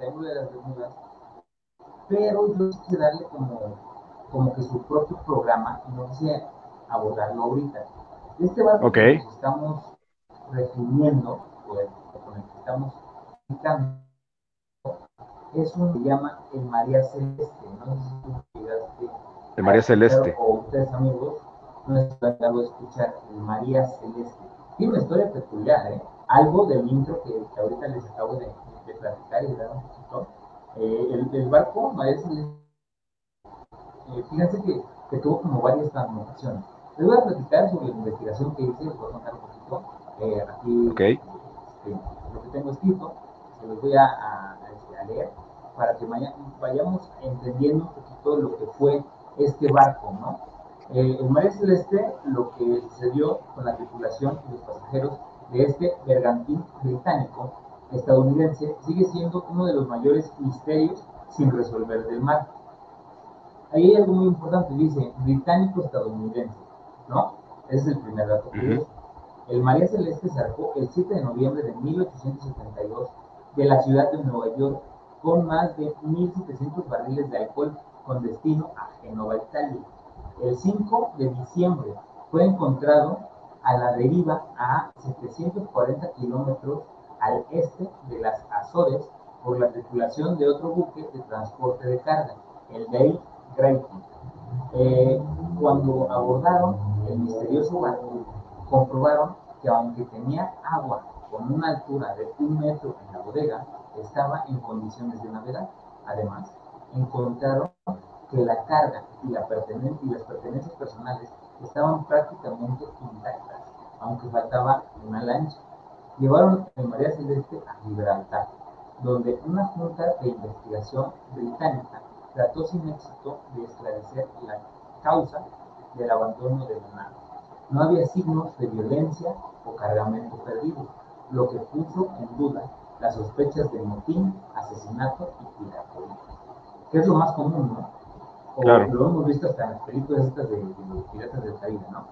Triángulo de las Bermudas, pero yo quise darle como, como que su propio programa y no quise abordarlo ahorita. Este barco okay. que estamos refiriendo, o con el que estamos explicando, es un se llama el María Celeste. No sé si tú llegaste. El María Celeste. O ustedes, amigos, no tratado de escuchar el María Celeste. Tiene una historia peculiar, ¿eh? Algo del intro que, que ahorita les acabo de, de, platicar y dar un poquito. Eh, el, el, barco María eh, fíjense que, que, tuvo como varias transformaciones. Les voy a platicar sobre la investigación que hice, les voy a contar un poquito. Eh, aquí okay. este, lo que tengo escrito, se los voy a, a, a leer para que vaya, vayamos entendiendo un poquito lo que fue este barco, ¿no? Eh, el María Celeste, lo que sucedió con la tripulación y los pasajeros de este bergantín británico estadounidense sigue siendo uno de los mayores misterios sin resolver del mar. Ahí hay algo muy importante, dice británico-estadounidense, ¿no? Ese es el primer dato. Uh -huh. El María Celeste zarpó el 7 de noviembre de 1872 de la ciudad de Nueva York con más de 1.700 barriles de alcohol con destino a Genova, Italia. El 5 de diciembre fue encontrado a la deriva a 740 kilómetros al este de las Azores por la tripulación de otro buque de transporte de carga, el Dale Grayton. Eh, cuando abordaron el misterioso barco, comprobaron que aunque tenía agua con una altura de un metro en la bodega, estaba en condiciones de navegar. Además, encontraron que la carga y, y las pertenencias personales estaban prácticamente intactas, aunque faltaba una lancha. Llevaron el María Celeste a Gibraltar, donde una junta de investigación británica trató sin éxito de esclarecer la causa del abandono de la nave. No había signos de violencia o cargamento perdido, lo que puso en duda las sospechas de motín, asesinato y piratoria. Que es lo más común, ¿no? O claro. lo hemos visto hasta en las películas estas de, de los piratas del Caribe, ¿no?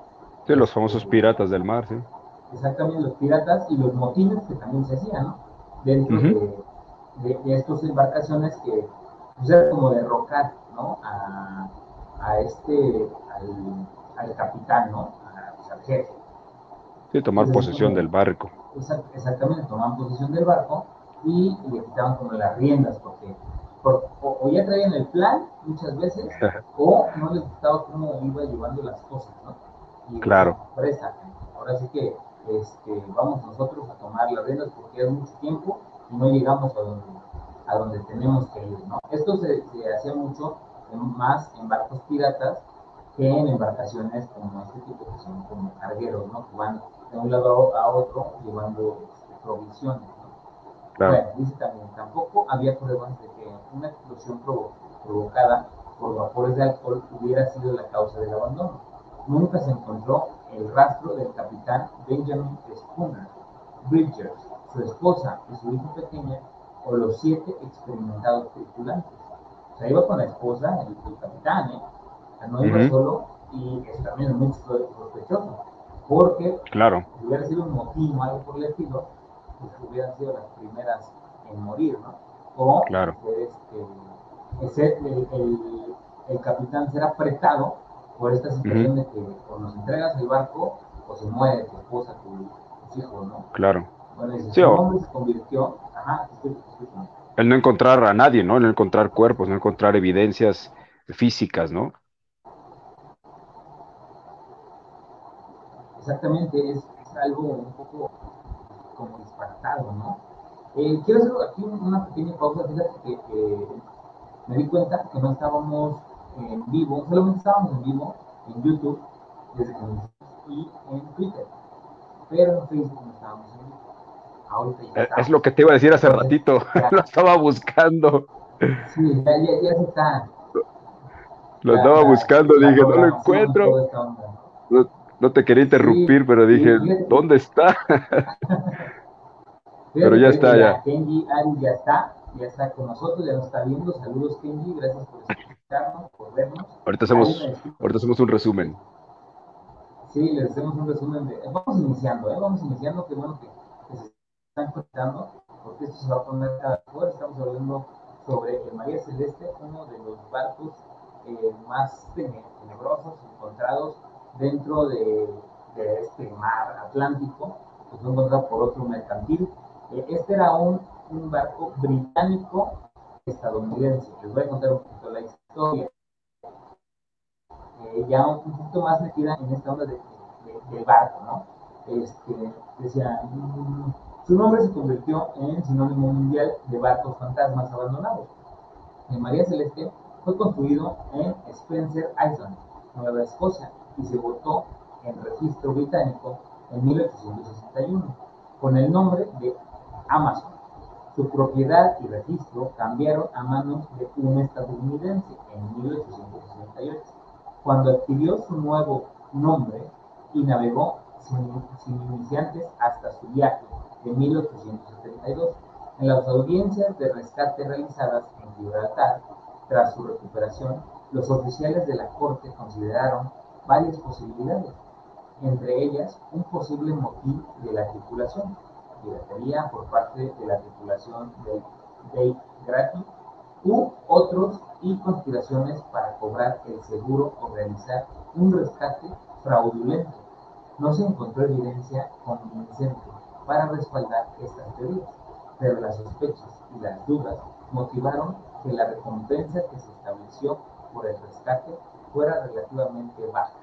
Sí, los famosos piratas del mar, sí. Exactamente, los piratas y los motines que también se hacían, ¿no? Dentro uh -huh. de, de, de, estas embarcaciones que pues, era como derrocar, ¿no? A, a este, al, al, capitán, ¿no? A, pues, al jefe. Sí, tomar Entonces, posesión como, del barco. Exactamente, tomaban posesión del barco y le quitaban como las riendas, porque por, o, o, ya traían el plan muchas veces, o no les gustaba cómo iba llevando las cosas, ¿no? Y claro. Presta. Ahora sí que este, vamos nosotros a tomar las riendas porque es mucho tiempo y no llegamos a donde, a donde tenemos que ir, ¿no? Esto se, se hacía mucho en, más en barcos piratas que en embarcaciones como este tipo que son como cargueros, ¿no? Que van de un lado a otro llevando este, provisiones, ¿no? Claro. Bueno, dice también, tampoco había pruebas de que una explosión provo provocada por vapores de alcohol hubiera sido la causa del abandono. Nunca se encontró el rastro del capitán Benjamin Spooner, Bridgers, su esposa y su hija pequeña, o los siete experimentados tripulantes. O sea, iba con la esposa, el, el capitán, ¿eh? O sea, no iba uh -huh. solo, y eso también es muy sospechoso, porque claro. si hubiera sido un motín o algo por el estilo, pues hubieran sido las primeras en morir, ¿no? O claro. este, el, el, el, el, capitán ser apretado por esta situación uh -huh. de que o nos entregas el barco o se muere tu esposa, tu, tus hijos, ¿no? Claro. Bueno, ese sí, hombre se convirtió, ajá, el no encontrar a nadie, ¿no? El no encontrar cuerpos, no encontrar evidencias físicas, ¿no? Exactamente, es, es algo un poco como disparatado, ¿no? Eh, quiero hacer aquí una pequeña pausa, fíjate que eh, me di cuenta que no estábamos en vivo, solamente estábamos en vivo en YouTube desde que y en Twitter, pero en Facebook no estábamos en vivo. Ahorita ya es, es lo que te iba a decir hace ratito, ya, lo estaba buscando. Sí, ya, ya, ya se está. Lo la, estaba buscando, dije, no lo encuentro. No, no, te quería interrumpir, sí, pero dije, sí, ¿dónde está? pero ya está, ya. Kenji Ari ya está, ya está con nosotros, ya nos está viendo. Saludos, Kenji, gracias por vernos. Ahorita hacemos, ahorita hacemos un resumen. Sí, les hacemos un resumen de. Vamos iniciando, ¿eh? Vamos iniciando, qué bueno que, que se están conectando, porque esto se va a poner cada vez Estamos hablando sobre el María Celeste, uno de los barcos eh, más tenebrosos encontrados dentro de, de, este mar Atlántico, que fue encontrado por otro mercantil. Eh, este era un, un barco británico estadounidense. Les voy a contar un poquito la historia. Eh, ya un, poquito más metida en esta onda de, del barco, ¿no? Este, decía, mm, su nombre se convirtió en sinónimo mundial de barcos fantasmas abandonados. El María Celeste fue construido en Spencer Island, Nueva Escocia, y se votó en registro británico en 1861 con el nombre de Amazon. Su propiedad y registro cambiaron a manos de un estadounidense en 1868, cuando adquirió su nuevo nombre y navegó sin, sin iniciantes hasta su viaje de 1872. En las audiencias de rescate realizadas en Gibraltar, tras su recuperación, los oficiales de la corte consideraron varias posibilidades, entre ellas un posible motín de la tripulación, piratería por parte de la tripulación del Dave Grati, u otros y conspiraciones para cobrar el seguro o realizar un rescate fraudulento. No se encontró evidencia convincente para respaldar estas teorías, pero las sospechas y las dudas motivaron que la recompensa que se estableció por el rescate fuera relativamente baja.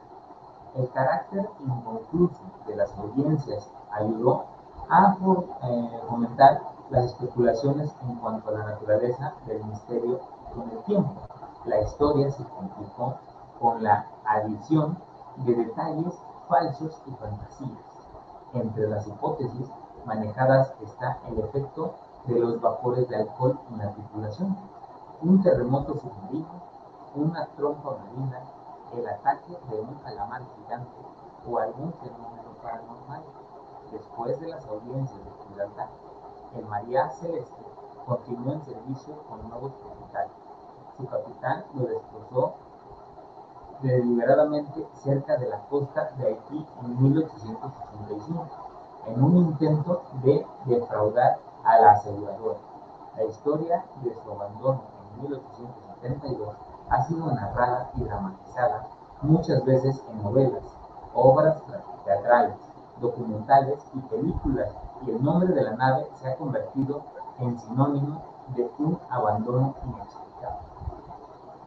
El carácter inconcluso de las audiencias ayudó a eh, fomentar las especulaciones en cuanto a la naturaleza del misterio con el tiempo. La historia se complicó con la adición de detalles falsos y fantasías. Entre las hipótesis manejadas está el efecto de los vapores de alcohol en la tripulación, un terremoto submarino, una trompa marina, el ataque de un calamar gigante o algún fenómeno paranormal. Después de las audiencias de Gibraltar, el María Celeste continuó en servicio con nuevos propietarios. Su capitán lo destrozó deliberadamente cerca de la costa de Haití en 1885, en un intento de defraudar a la aseguradora. La historia de su abandono en 1872 ha sido narrada y dramatizada muchas veces en novelas, obras teatrales, documentales y películas, y el nombre de la nave se ha convertido en sinónimo de un abandono inexplicable.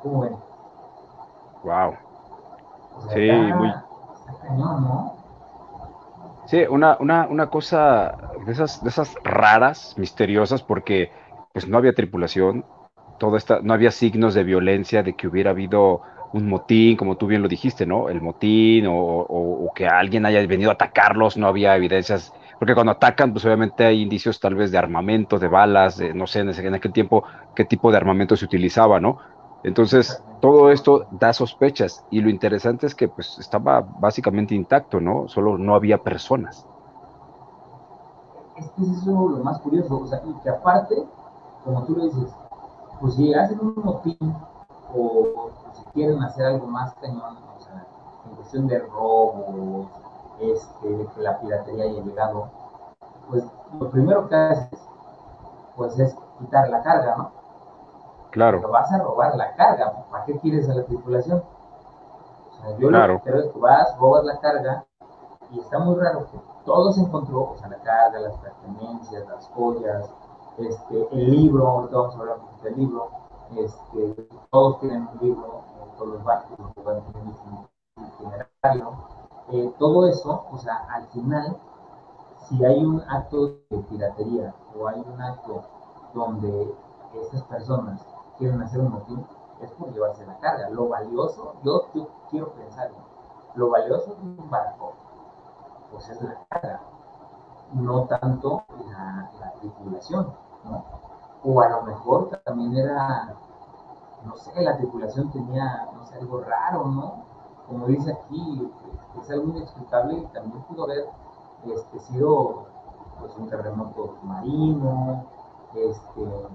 ¿Cómo ven? Wow. sí, muy. Sí, una, una, una cosa de esas, de esas raras, misteriosas, porque pues no había tripulación, todo esta, no había signos de violencia, de que hubiera habido un motín, como tú bien lo dijiste, ¿no? El motín o, que alguien haya venido a atacarlos, no había evidencias, porque cuando atacan, pues obviamente hay indicios tal vez de armamento, de balas, no sé en, aquel tiempo qué tipo de armamento se utilizaba, ¿no? Entonces, todo esto da sospechas y lo interesante es que pues estaba básicamente intacto, ¿no? Solo no había personas. Es que es eso lo más curioso, o sea, que aparte, como tú lo dices, pues si hacen un motín o, quieren hacer algo más cañón, o sea, en cuestión de robos, este, de que la piratería haya llegado, pues lo primero que haces, pues es quitar la carga, ¿no? Claro. Pero vas a robar la carga, ¿para qué quieres a la tripulación? O sea, yo lo que creo es que vas, robas la carga, y está muy raro que todo se encontró, o sea, la carga, las pertenencias, las joyas, este, el libro, ahorita vamos a hablar un poquito del libro, este, todos tienen un libro, todos los barcos van tener un itinerario, eh, todo eso, o sea, al final, si hay un acto de piratería o hay un acto donde estas personas quieren hacer un motín, es por llevarse la carga. Lo valioso, yo, quiero pensar, lo valioso de un barco, pues es la carga, no tanto la, la tripulación, ¿no? O a lo mejor también era, no sé, la tripulación tenía, no sé, algo raro, ¿no? Como dice aquí, es algo inexplicable y también pudo haber este, sido pues, un terremoto marino, este,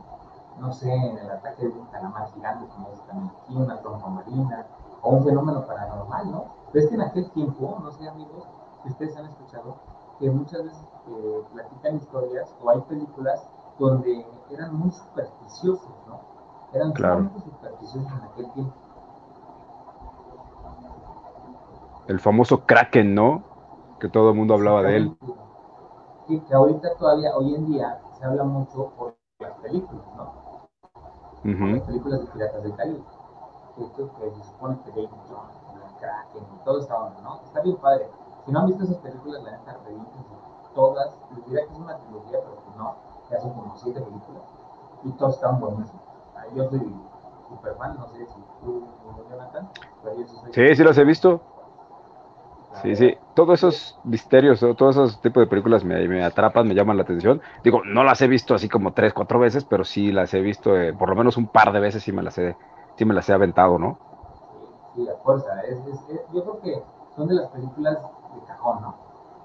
no sé, en el ataque de un calamar gigante, como es también aquí, una trompa marina, o un fenómeno paranormal, ¿no? Pero es que en aquel tiempo, no sé, amigos, si ustedes han escuchado, que muchas veces eh, platican historias o hay películas donde eran muy supersticiosos, ¿no? Eran claro. supersticiosos en aquel tiempo. El famoso Kraken, ¿no? Que todo el mundo hablaba de él. Sí, que ahorita todavía, hoy en día, se habla mucho por las películas, ¿no? Las películas de Piratas del Caribe. Esto que se supone que David Jones, el Kraken y todo esta onda, ¿no? Está bien padre. Si no han visto esas películas, la neta, revísense todas. Les diría que es una trilogía, pero que no, ya son como siete películas. Y todas están buenas. Yo soy super fan, no sé si tú, Jonathan, pero yo sí soy. Sí, sí las he visto. Sí, sí, todos esos misterios, todos esos tipos de películas me, atrapan, me llaman la atención. Digo, no las he visto así como tres, cuatro veces, pero sí las he visto eh, por lo menos un par de veces y me las he, sí me las he aventado, ¿no? Sí, a fuerza. Es, yo creo que son de las películas de cajón, ¿no?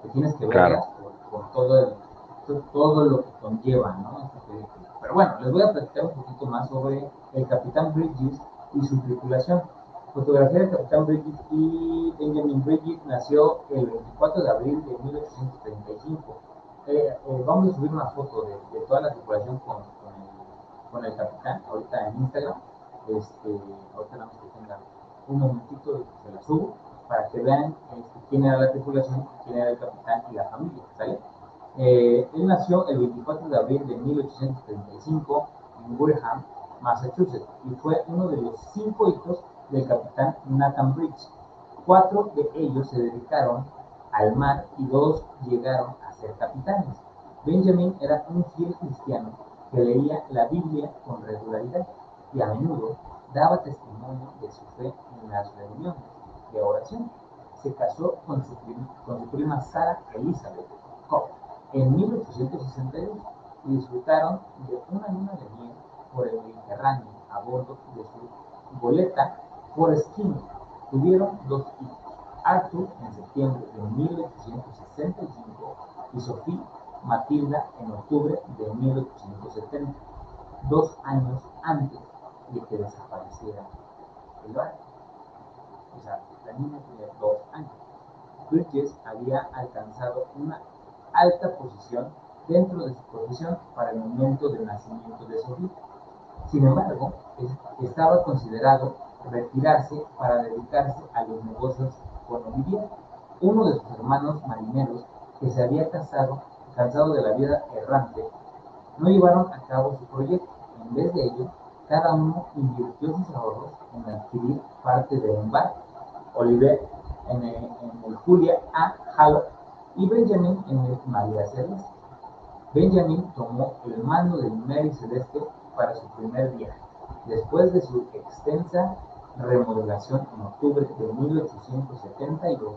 Que tienes que verlas por, todo, el, todo lo que conlleva, ¿no? Pero bueno, les voy a platicar un poquito más sobre el Capitán Bridges y su tripulación. Fotografía del Capitán Bridges y Benjamin Bridges nació el 24 de abril de 1835. Eh, eh, vamos a subir una foto de, toda la tripulación con, con, el, capitán, ahorita en Instagram. Este, ahorita nada más que tenga un momentito, se la subo, para que vean este, quién era la tripulación, quién era el capitán y la familia. ¿sale? Eh, él nació el 24 de abril de 1835 en Wareham, Massachusetts, y fue uno de los cinco hijos del capitán Nathan Bridge. Cuatro de ellos se dedicaron al mar y dos llegaron a ser capitanes. Benjamin era un fiel cristiano que leía la Biblia con regularidad y a menudo daba testimonio de su fe en las reuniones de oración. Se casó con su, prima Sarah Elizabeth Cobb en 1862 y disfrutaron de una luna de miel por el Mediterráneo a bordo de su goleta Forest King. Tuvieron dos hijos, Arthur en septiembre de 1865 y Sophie Matilda en octubre de 1870, dos años antes de que desapareciera el barco. O sea, la niña tenía dos años. Bridges había alcanzado una alta posición dentro de su profesión para el momento del nacimiento de Sophie. Sin embargo, estaba considerado retirarse para dedicarse a los negocios con Olivier, uno de sus hermanos marineros que se había casado, cansado de la vida errante, no llevaron a cabo su proyecto. En vez de ello, cada uno invirtió sus ahorros en adquirir parte de un barco. Olivier en el, Julia A. Hall y Benjamin en el María Celeste. Benjamin tomó el mando del Mary Celeste para su primer viaje. Después de su extensa remodelación en octubre de 1872.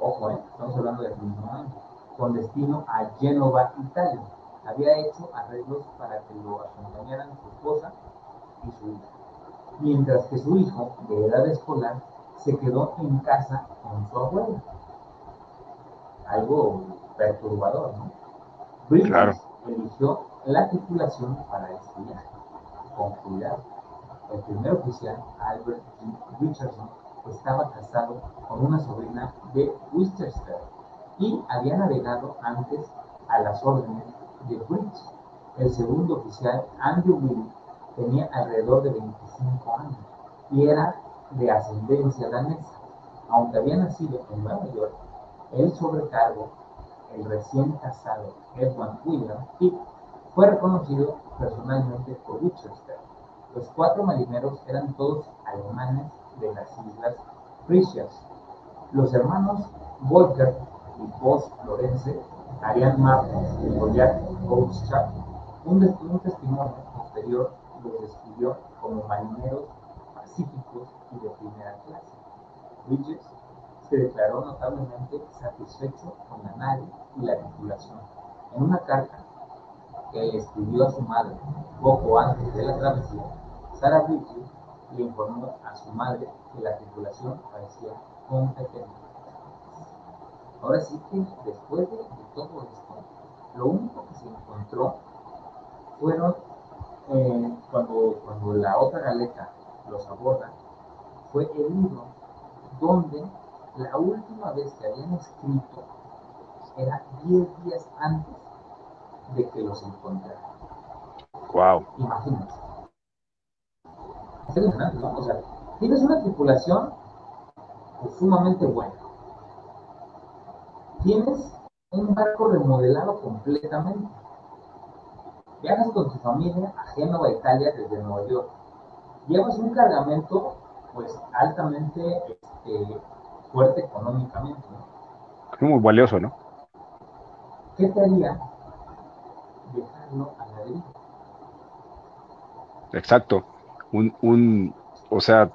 Ojo, ¿eh? estamos hablando del mismo año, con destino a Génova, Italia. Había hecho arreglos para que lo acompañaran su esposa y su hija, mientras que su hijo, de edad escolar, se quedó en casa con su abuela. Algo perturbador, ¿no? Briggs eligió la tripulación para este viaje, con cuidado el primer oficial, Albert Richardson, estaba casado con una sobrina de Worcester y había navegado antes a las órdenes de Bridge. El segundo oficial, Andrew Will, tenía alrededor de 25 años y era de ascendencia danesa. Aunque había nacido en Nueva York, el sobrecargo, el recién casado Edward William Pitt, fue reconocido personalmente por Winchester los cuatro marineros eran todos alemanes de las islas Frisias. Los hermanos Volker y Bosch Lorenze harían mapas de Goyat Boschap. Un, un testimonio posterior los describió como marineros pacíficos y de primera clase. Se declaró notablemente satisfecho con la nave y la tripulación. En una carta que escribió a su madre poco antes de la travesía, Sarah Bridges le informó a su madre que la tripulación parecía competente. Ahora sí que después de, todo esto, lo único que se encontró fueron eh, cuando, cuando la otra galeta los aborda, fue el libro donde la última vez que habían escrito era 10 días antes de que los encontraran. Wow. Imagínense. Es impresionante, ¿no? O sea, tienes una tripulación pues, sumamente buena. Tienes un barco remodelado completamente. Viajas con tu familia a Génova, Italia, desde Nueva York. Llevas un cargamento, pues, altamente este, fuerte económicamente, ¿no? Muy valioso, ¿no? ¿Qué te haría dejarlo a la deriva? Exacto. Un, un, o sea,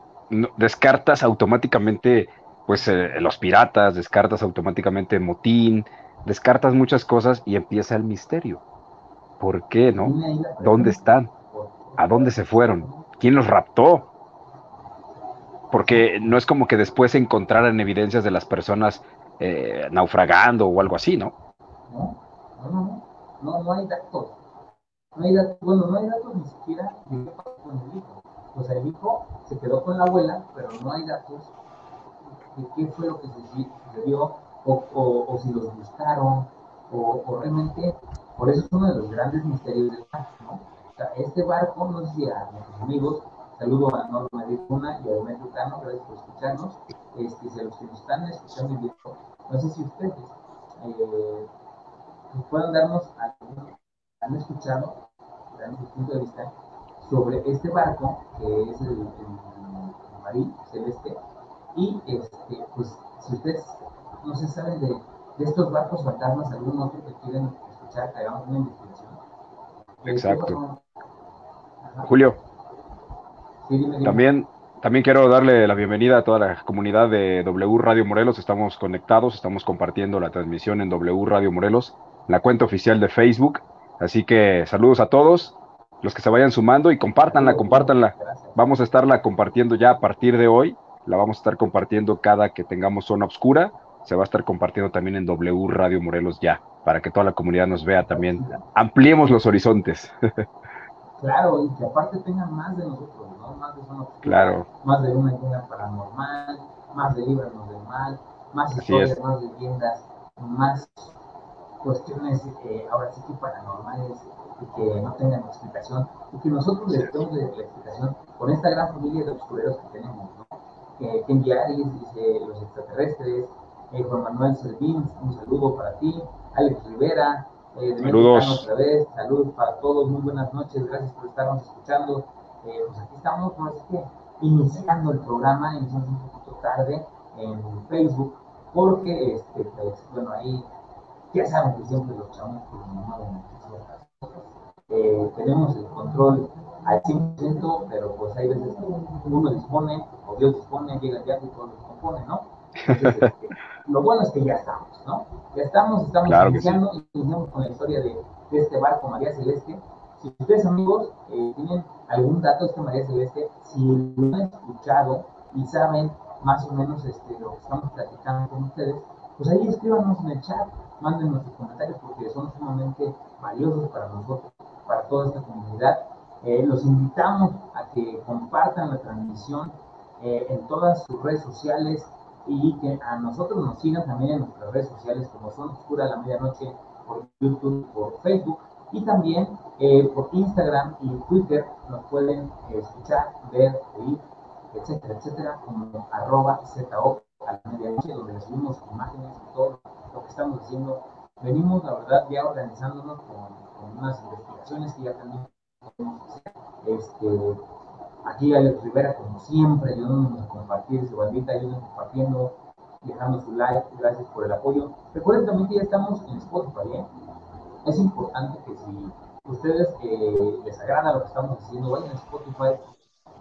descartas automáticamente, pues, eh, los piratas, descartas automáticamente motín, descartas muchas cosas y empieza el misterio. ¿Por qué, no? ¿Dónde están? ¿A dónde se fueron? ¿Quién los raptó? Porque no es como que después se encontraran evidencias de las personas eh, naufragando o algo así, ¿no? No, no, no, no, hay datos. No hay datos, bueno, no hay datos ni siquiera de qué pasó con el hijo. O sea, el hijo se quedó con la abuela, pero no hay datos de qué fue lo que sucedió o, o, si los buscaron, o, realmente, por eso es uno de los grandes misterios del barco, ¿no? O sea, este barco, no sé si a nuestros amigos, saludo a Norma Luna y a Demetrio Cano, gracias por escucharnos, este, si a los que nos están escuchando en vivo, no sé si ustedes eh, puedan darnos algún, han escuchado, dan su punto de vista, sobre este barco, que es el, el, el Marí Celeste, y este, pues si ustedes no se saben de, de estos barcos fantasmas, algún otro que quieren escuchar, que hagamos una investigación. Exacto. Julio, también, también quiero darle la bienvenida a toda la comunidad de W Radio Morelos. Estamos conectados, estamos compartiendo la transmisión en W Radio Morelos, la cuenta oficial de Facebook. Así que saludos a todos los que se vayan sumando y compártanla, compártanla. Vamos a estarla compartiendo ya a partir de hoy. La vamos a estar compartiendo cada que tengamos zona oscura se va a estar compartiendo también en W Radio Morelos ya, para que toda la comunidad nos vea también. Ampliemos los horizontes. claro, y que aparte tengan más de nosotros, ¿no? Más de zona claro. más de una idea paranormal, más de Líbranos del Mal, más historias, más leyendas, más cuestiones eh, ahora sí que paranormales y que no tengan explicación y que nosotros les demos la explicación con esta gran familia de oscureros que tenemos, ¿no? Que, que dice los extraterrestres, eh, Juan Manuel Servín, un saludo para ti, Alex Rivera, eh, saludos otra vez, saludos para todos, muy buenas noches, gracias por estarnos escuchando. Eh, pues aquí estamos, no es que iniciando el programa, iniciamos un poquito tarde en Facebook, porque, este, pues, bueno, ahí ya saben que siempre los chavos. Eh, tenemos el control al 100%, pero pues hay veces que uno dispone, o Dios dispone, llega el viaje y todo lo compone, ¿no? Este, lo bueno es que ya estamos, ¿no? Ya estamos, estamos iniciando, iniciamos con la historia de, de, este barco María Celeste. Si ustedes, amigos, eh, tienen algún dato de este María Celeste, si lo han escuchado y saben más o menos este, lo que estamos platicando con ustedes, pues ahí escríbanos en el chat, manden nuestros comentarios porque son sumamente valiosos para nosotros, para toda esta comunidad. Eh, los invitamos a que compartan la transmisión eh, en todas sus redes sociales, y que a nosotros nos sigan también en nuestras redes sociales como son Oscura la Medianoche por YouTube, por Facebook y también eh, por Instagram y Twitter nos pueden escuchar, ver, oír, etcétera, etcétera, como arroba ZO a la medianoche, donde les subimos imágenes y todo lo que estamos haciendo. Venimos, la verdad, ya organizándonos con, unas investigaciones que ya también podemos hacer. Este, Aquí Alex Rivera, como siempre, ayudándonos a compartir su bandita, ayúdenos compartiendo, dejando su like, gracias por el apoyo. Recuerden también que ya estamos en Spotify, ¿eh? Es importante que si ustedes eh, les agrada lo que estamos haciendo, vayan a Spotify,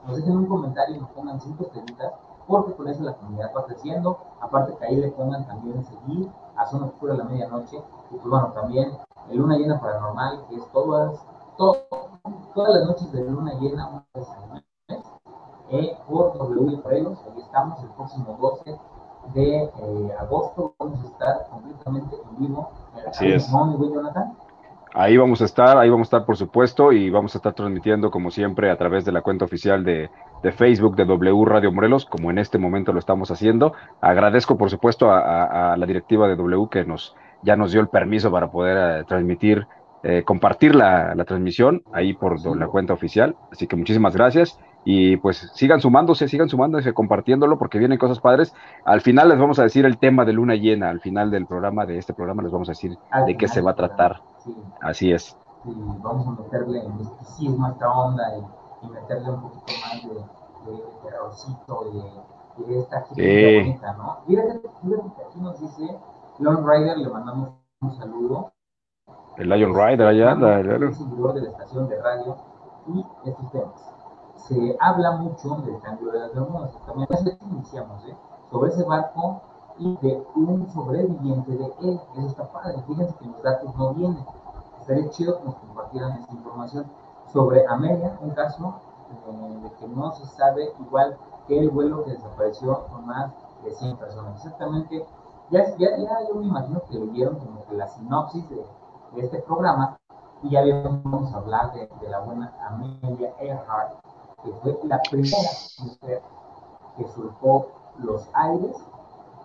nos dejen un comentario y nos pongan cinco estrellitas, porque con eso la comunidad va creciendo. Aparte que ahí le pongan también seguir a Zona Oscura a la medianoche. Y pues bueno, también el Luna Llena Paranormal, que es todas, todas las noches de Luna Llena, una vez al eh, por W. Ahí estamos el próximo 12 de eh, agosto. Vamos a estar completamente en vivo. Así es. Ahí vamos a estar, ahí vamos a estar por supuesto y vamos a estar transmitiendo como siempre a través de la cuenta oficial de, de Facebook de W Radio Morelos, como en este momento lo estamos haciendo. Agradezco por supuesto a, a, la directiva de W que nos ya nos dio el permiso para poder uh, transmitir eh, compartir la, transmisión ahí por la cuenta oficial. Así que muchísimas gracias y pues sigan sumándose, sigan sumándose, compartiéndolo porque vienen cosas padres. Al final les vamos a decir el tema de luna llena, al final del programa, de este programa, les vamos a decir de qué se va a tratar. Así es. Sí, vamos a meterle misticismo a esta onda y, meterle un poquito más de, de, terrorcito, de, de esta gente bonita, ¿no? Fíjate que aquí nos dice Lone Rider, le mandamos un saludo. El Lion Rider allá anda. El seguidor de la estación de radio y estos temas. Se habla mucho del cambio de las hormonas. También eso iniciamos, ¿eh? Sobre ese barco y de un sobreviviente de él. Eso está padre. Fíjense que los datos no vienen. Estaría chido que nos compartieran esta información. Sobre Amelia, un caso eh, de que no se sabe igual que el vuelo que desapareció con más de 100 personas. Exactamente ya, ya, ya yo me imagino que leyeron como que la sinopsis de, de este programa y ya vamos a hablar de, de, la buena Amelia Earhart, que fue la primera mujer que surcó los aires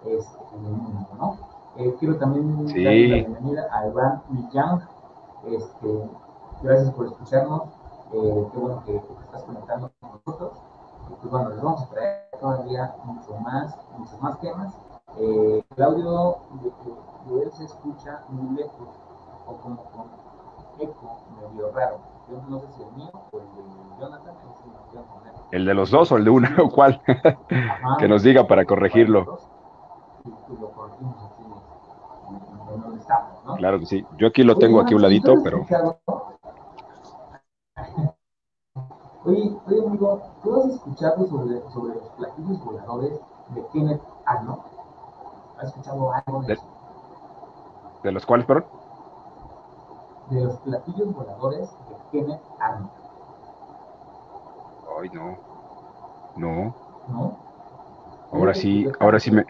este, en el mundo, ¿no? Eh, quiero también sí. darle la bienvenida a Iván Millán. Este, gracias por escucharnos. Eh, qué bueno que, que, estás conectando con nosotros. Y pues bueno, les vamos a traer todavía mucho más, muchos más temas. Eh, el audio de, de, él se escucha muy lejos o como con eco medio raro. Yo no sé si el mío o el de Jonathan. El de los dos o el de uno o cuál. Ajá, que nos diga para corregirlo. Y, y lo corregimos aquí en donde estamos, ¿no? Claro que sí. Yo aquí lo tengo aquí a un ladito, pero. Oye, oye, amigo, ¿tú has escuchado sobre, sobre los platillos voladores de Kenneth Arnold? ¿Has escuchado algo de, de eso? ¿De los cuales, perdón? De los platillos voladores Kenneth Arnold. Ay, no. No. ¿No? Ahora sí, ahora sí me.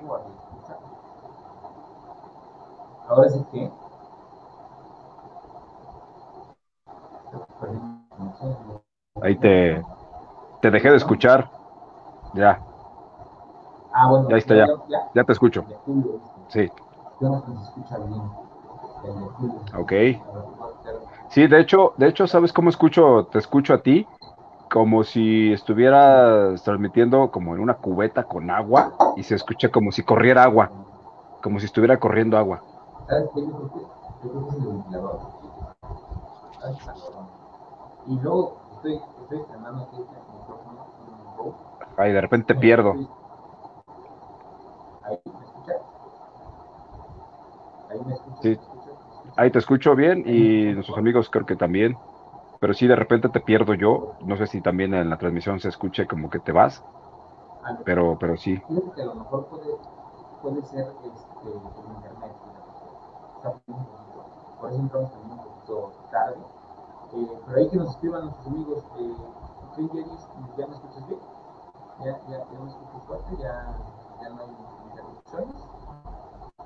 ¿Ahora sí qué? Ahí te, te dejé de escuchar. Ya. Ah, bueno. Ya está, ya. Ya, ya te escucho. Sí. Ok. Sí, de hecho, de hecho, ¿sabes cómo escucho? Te escucho a ti como si estuvieras transmitiendo como en una cubeta con agua y se escucha como si corriera agua, como si estuviera corriendo agua. ¿Sabes qué? Yo creo que, yo creo que es el ventilador. Y luego estoy, estoy estrenando aquí este micrófono. Ay, de repente te pierdo. Ahí me escuchas. Ahí me escuchas. Sí. Ahí te escucho bien y nuestros amigos creo que también. Pero sí, de repente te pierdo yo. No sé si también en la transmisión se escuche como que te vas. Pero, pero sí. Que a lo mejor puede, puede ser este, el internet. Por eso entramos también un poquito tarde. Eh, pero ahí que nos escriban nuestros amigos. Eh, ¿Qué ¿Ya me escuchas bien? ¿Ya, ya, ya me escuchas fuerte? ¿Ya, ya no hay interrupciones?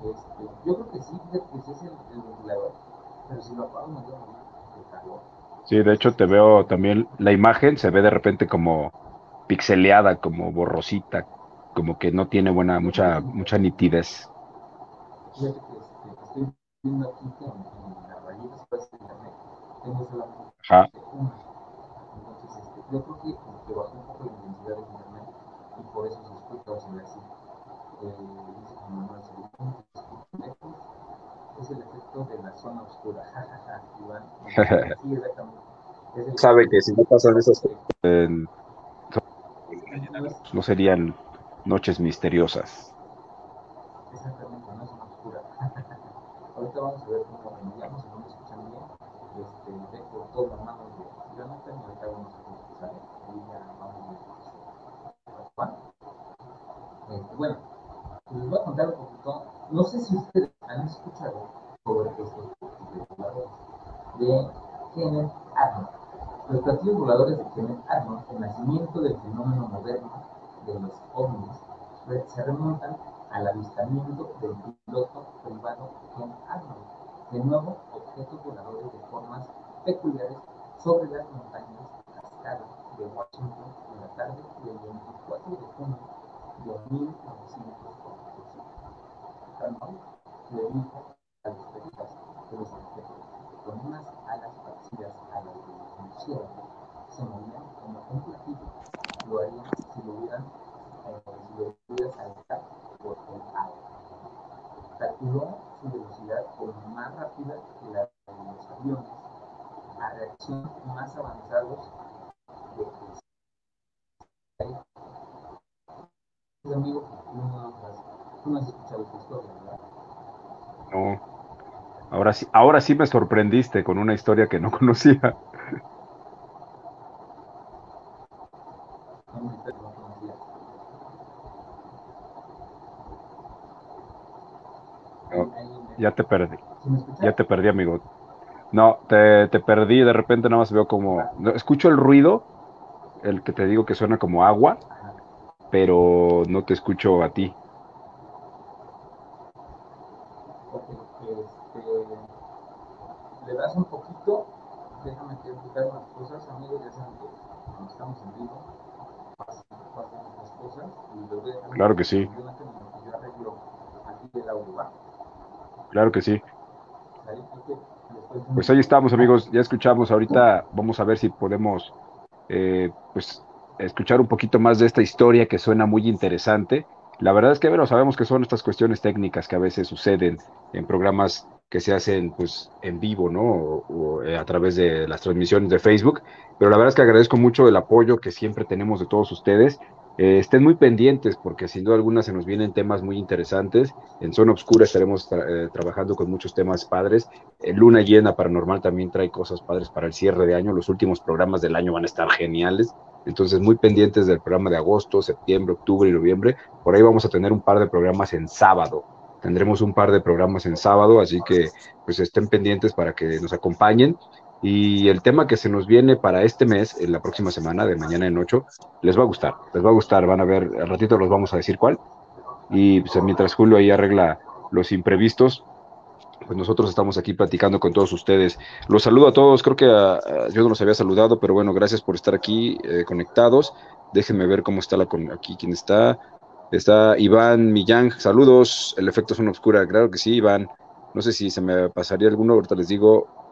Este, yo creo que sí, sí es el, el ventilador. Pero si lo apago, me voy a morir de calor. Sí, de hecho te veo también, la imagen se ve de repente como pixeleada, como borrosita, como que no tiene buena, mucha, mucha nitidez. Fíjate que este, estoy viendo aquí que en, en las rayitas pues, de internet tengo solamente Ajá. una. Entonces, este, yo creo que, que bajó un poco la intensidad del internet y por eso se escucha o se ve así. Eh, dice Juan Manuel Segundo, se escucha lejos, es el efecto de la zona oscura. Sí, exactamente. El Sabe que si no pasan esas cosas, eh, no serían noches misteriosas. Exactamente, no es una oscura. Ahorita vamos a ver cómo remediamos, si no me escuchan bien. Este, dejo todo en manos de Jonathan y ahorita vamos a ver qué sale. Ahí ya vamos a ver Juan. Bueno, les voy a contar un poquito. No sé si ustedes han escuchado sobre estos de Kenneth Arnold. Los platillos voladores de Kenneth Arnold, el nacimiento del fenómeno moderno de los ovnis, se remontan al avistamiento del piloto privado Ken Arnold, de nuevo objetos voladores de formas peculiares sobre las montañas cascadas de Washington en la tarde del 24 de junio de 1945. Arnold le dijo a los periodistas que los objetos con unas alas parecidas a las de los murciélagos, se movían como un platillo. Lo harían si lo hubieran, eh, si lo saltar por el agua. Calculó su velocidad como más rápida que la de los aviones, a reacción más avanzados Ahora sí, ahora sí me sorprendiste con una historia que no conocía. ya te perdí. Ya te perdí, amigo. No, te, te perdí, de repente nada más veo como... Escucho el ruido, el que te digo que suena como agua, pero no te escucho a ti. le das un poquito, déjame que explicar unas cosas, amigos, ya saben que cuando estamos en vivo, pasan, pasan estas cosas y les voy a dejar Claro que sí. Claro que sí. Pues ahí estamos, amigos. Ya escuchamos. Ahorita vamos a ver si podemos, eh, pues, escuchar un poquito más de esta historia que suena muy interesante. La verdad es que, bueno, sabemos que son estas cuestiones técnicas que a veces suceden en programas que se hacen pues en vivo, ¿no? O, eh, a través de las transmisiones de Facebook. Pero la verdad es que agradezco mucho el apoyo que siempre tenemos de todos ustedes. Eh, estén muy pendientes porque sin duda alguna se nos vienen temas muy interesantes. En Zona Obscura estaremos eh, trabajando con muchos temas padres. Luna Llena Paranormal también trae cosas padres para el cierre de año. Los últimos programas del año van a estar geniales. Entonces, muy pendientes del programa de agosto, septiembre, octubre y noviembre. Por ahí vamos a tener un par de programas en sábado Tendremos un par de programas en sábado, así que pues estén pendientes para que nos acompañen. Y el tema que se nos viene para este mes, en la próxima semana, de mañana en ocho, les va a gustar, les va a gustar, van a ver, al ratito los vamos a decir cuál. Y mientras Julio ahí arregla los imprevistos, pues nosotros estamos aquí platicando con todos ustedes. Los saludo a todos, creo que yo no los había saludado, pero bueno, gracias por estar aquí eh, conectados. Déjenme ver cómo está la con aquí, quién está. Está Iván Millán, saludos. El efecto es una oscura, claro que sí, Iván. No sé si se me pasaría alguno, ahorita les digo.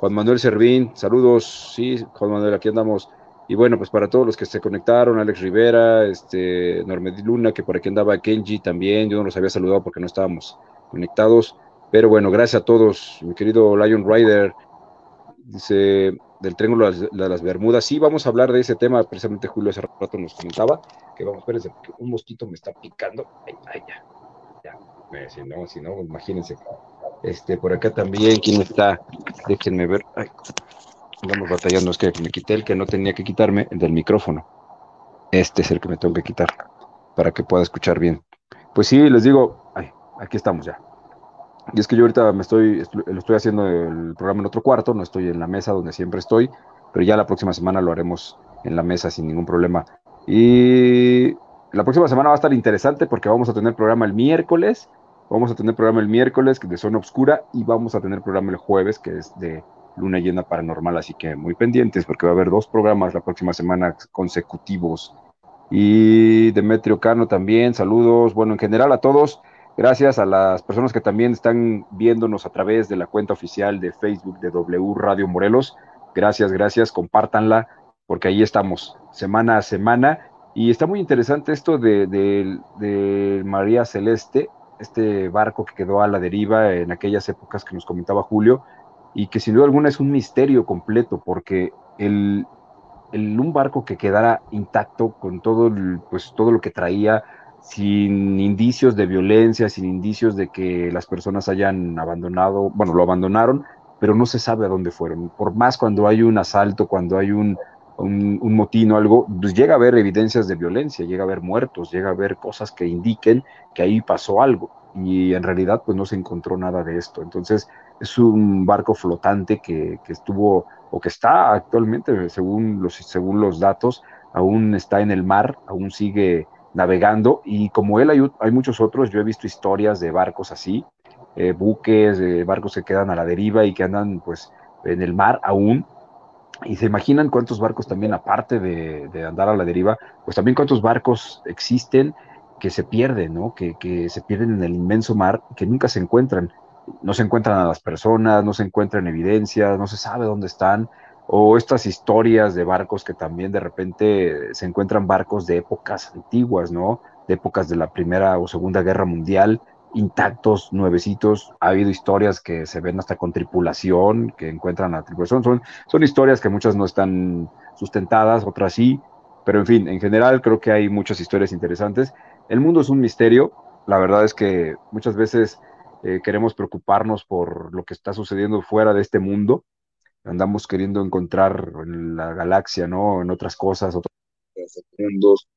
Juan Manuel Servín, saludos. Sí, Juan Manuel, aquí andamos. Y bueno, pues para todos los que se conectaron, Alex Rivera, este, Normedi Luna, que por aquí andaba Kenji también, yo no los había saludado porque no estábamos conectados. Pero bueno, gracias a todos, mi querido Lion Rider. Dice, del Triángulo de las Bermudas. Sí, vamos a hablar de ese tema, precisamente Julio hace rato nos comentaba, que vamos, espérense, porque un mosquito me está picando. Ya, ya, si no, si no, imagínense. Este, por acá también, ¿quién está? Déjenme ver. Vamos batallando, es que me quité el que no tenía que quitarme, el del micrófono. Este es el que me tengo que quitar, para que pueda escuchar bien. Pues sí, les digo, ay, aquí estamos ya. Y es que yo ahorita me estoy, lo estoy haciendo el programa en otro cuarto, no estoy en la mesa donde siempre estoy, pero ya la próxima semana lo haremos en la mesa sin ningún problema. Y la próxima semana va a estar interesante porque vamos a tener programa el miércoles, vamos a tener programa el miércoles que de Zona Obscura y vamos a tener programa el jueves que es de Luna Llena Paranormal, así que muy pendientes porque va a haber dos programas la próxima semana consecutivos. Y Demetrio Cano también, saludos, bueno, en general a todos. Gracias a las personas que también están viéndonos a través de la cuenta oficial de Facebook de W Radio Morelos. Gracias, gracias, compártanla, porque ahí estamos semana a semana. Y está muy interesante esto de, María Celeste, este barco que quedó a la deriva en aquellas épocas que nos comentaba Julio, y que sin duda alguna es un misterio completo, porque el, un barco que quedara intacto con todo, pues, todo lo que traía, sin indicios de violencia, sin indicios de que las personas hayan abandonado, bueno, lo abandonaron, pero no se sabe a dónde fueron. Por más cuando hay un asalto, cuando hay un, un, motín o algo, pues llega a haber evidencias de violencia, llega a haber muertos, llega a haber cosas que indiquen que ahí pasó algo. Y en realidad, pues no se encontró nada de esto. Entonces, es un barco flotante que, que estuvo, o que está actualmente, según los, según los datos, aún está en el mar, aún sigue navegando y como él hay, hay, muchos otros, yo he visto historias de barcos así, eh, buques, de barcos que quedan a la deriva y que andan pues en el mar aún. Y se imaginan cuántos barcos también, aparte de, andar a la deriva, pues también cuántos barcos existen que se pierden, ¿no? Que, que se pierden en el inmenso mar, que nunca se encuentran. No se encuentran a las personas, no se encuentran evidencias, no se sabe dónde están o estas historias de barcos que también de repente se encuentran barcos de épocas antiguas, ¿no? De épocas de la Primera o Segunda Guerra Mundial, intactos, nuevecitos. Ha habido historias que se ven hasta con tripulación, que encuentran a tripulación. Son, son historias que muchas no están sustentadas, otras sí. Pero en fin, en general creo que hay muchas historias interesantes. El mundo es un misterio. La verdad es que muchas veces eh, queremos preocuparnos por lo que está sucediendo fuera de este mundo andamos queriendo encontrar en la galaxia, ¿no? En otras cosas, otros mundos.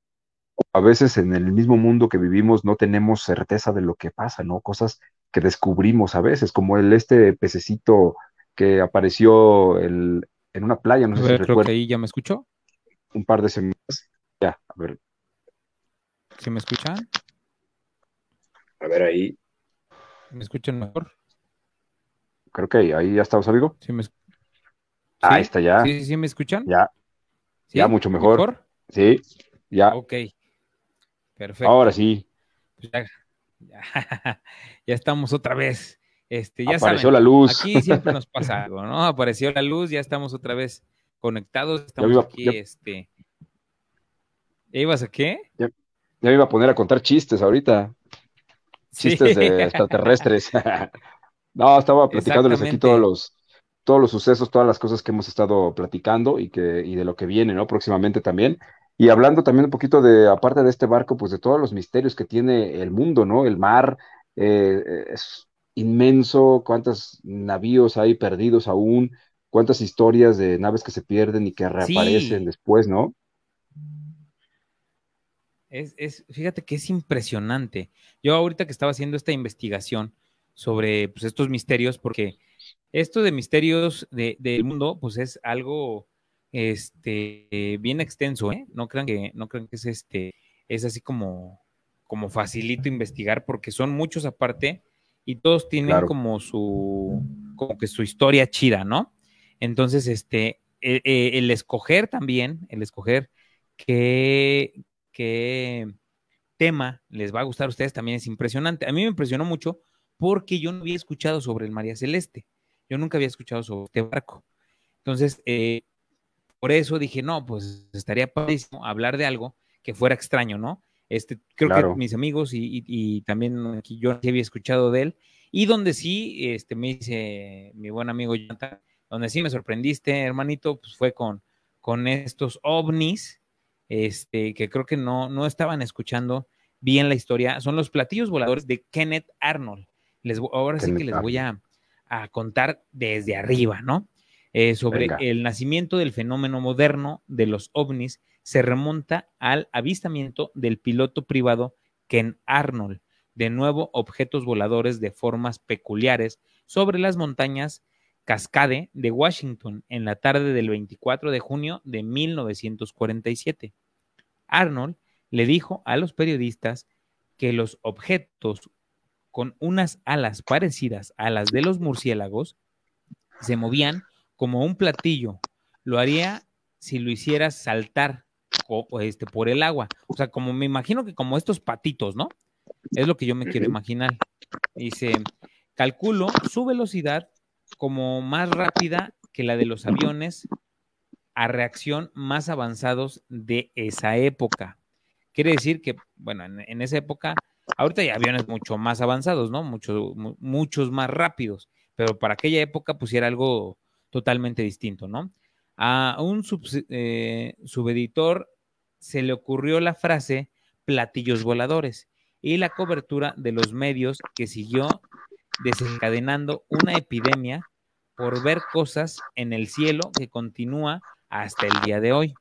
A veces en el mismo mundo que vivimos no tenemos certeza de lo que pasa, ¿no? Cosas que descubrimos a veces, como el este pececito que apareció el, en una playa, no sé si creo que ahí ya me escuchó. Un par de semanas. Ya, a ver. ¿Sí me escuchan? A ver ahí. ¿Me escuchan mejor? Creo que ahí ya estamos, amigo. Sí, me, Ahí está ya. Sí, sí, ¿me escuchan? Ya. Ya mucho mejor. Sí, ya. Ok. Perfecto. Ahora sí. Pues ya, estamos otra vez. Este, ya Apareció la luz. Aquí siempre nos pasa algo, ¿no? Apareció la luz, ya estamos otra vez conectados. Estamos aquí, este. ¿Ibas a qué? Ya, me iba a poner a contar chistes ahorita. Chistes de extraterrestres. no, estaba platicándoles aquí todos los, todos los sucesos, todas las cosas que hemos estado platicando y, que, y de lo que viene, ¿no? Próximamente también. Y hablando también un poquito de, aparte de este barco, pues de todos los misterios que tiene el mundo, ¿no? El mar eh, es inmenso, cuántos navíos hay perdidos aún, cuántas historias de naves que se pierden y que reaparecen después, ¿no? Es, es, fíjate que es impresionante. Yo ahorita que estaba haciendo esta investigación sobre pues, estos misterios, porque esto de misterios del mundo, pues es algo este, bien extenso, ¿eh? No crean que, no crean que es este, es así como, como facilito investigar, porque son muchos aparte y todos tienen como su, como que su historia chida, ¿no? Entonces, este, e, e, el, escoger también, el escoger qué, qué tema les va a gustar a ustedes también es impresionante. A mí me impresionó mucho porque yo no había escuchado sobre el María Celeste. Yo nunca había escuchado sobre este barco. Entonces, eh, por eso dije, no, pues estaría padrísimo hablar de algo que fuera extraño, ¿no? Este, creo que mis amigos y, también aquí yo había escuchado de él. Y donde sí, este, me dice mi buen amigo Jonathan, donde sí me sorprendiste, hermanito, pues fue con, con estos ovnis, este, que creo que no, no estaban escuchando bien la historia. Son los platillos voladores de Kenneth Arnold. Les, ahora sí que les voy a, a contar desde arriba, ¿no? Eh, sobre el nacimiento del fenómeno moderno de los ovnis se remonta al avistamiento del piloto privado Ken Arnold, de nuevo objetos voladores de formas peculiares sobre las montañas Cascade de Washington en la tarde del 24 de junio de 1947. Arnold le dijo a los periodistas que los objetos con unas alas parecidas a las de los murciélagos, se movían como un platillo. Lo haría si lo hicieras saltar este, por el agua. O sea, como me imagino que como estos patitos, ¿no? Es lo que yo me quiero imaginar. Dice, calculo su velocidad como más rápida que la de los aviones a reacción más avanzados de esa época. Quiere decir que, bueno, en esa época Ahorita hay aviones mucho más avanzados, ¿no? Muchos, muchos más rápidos, pero para aquella época pues era algo totalmente distinto, ¿no? A un eh, subeditor se le ocurrió la frase platillos voladores y la cobertura de los medios que siguió desencadenando una epidemia por ver cosas en el cielo que continúa hasta el día de hoy.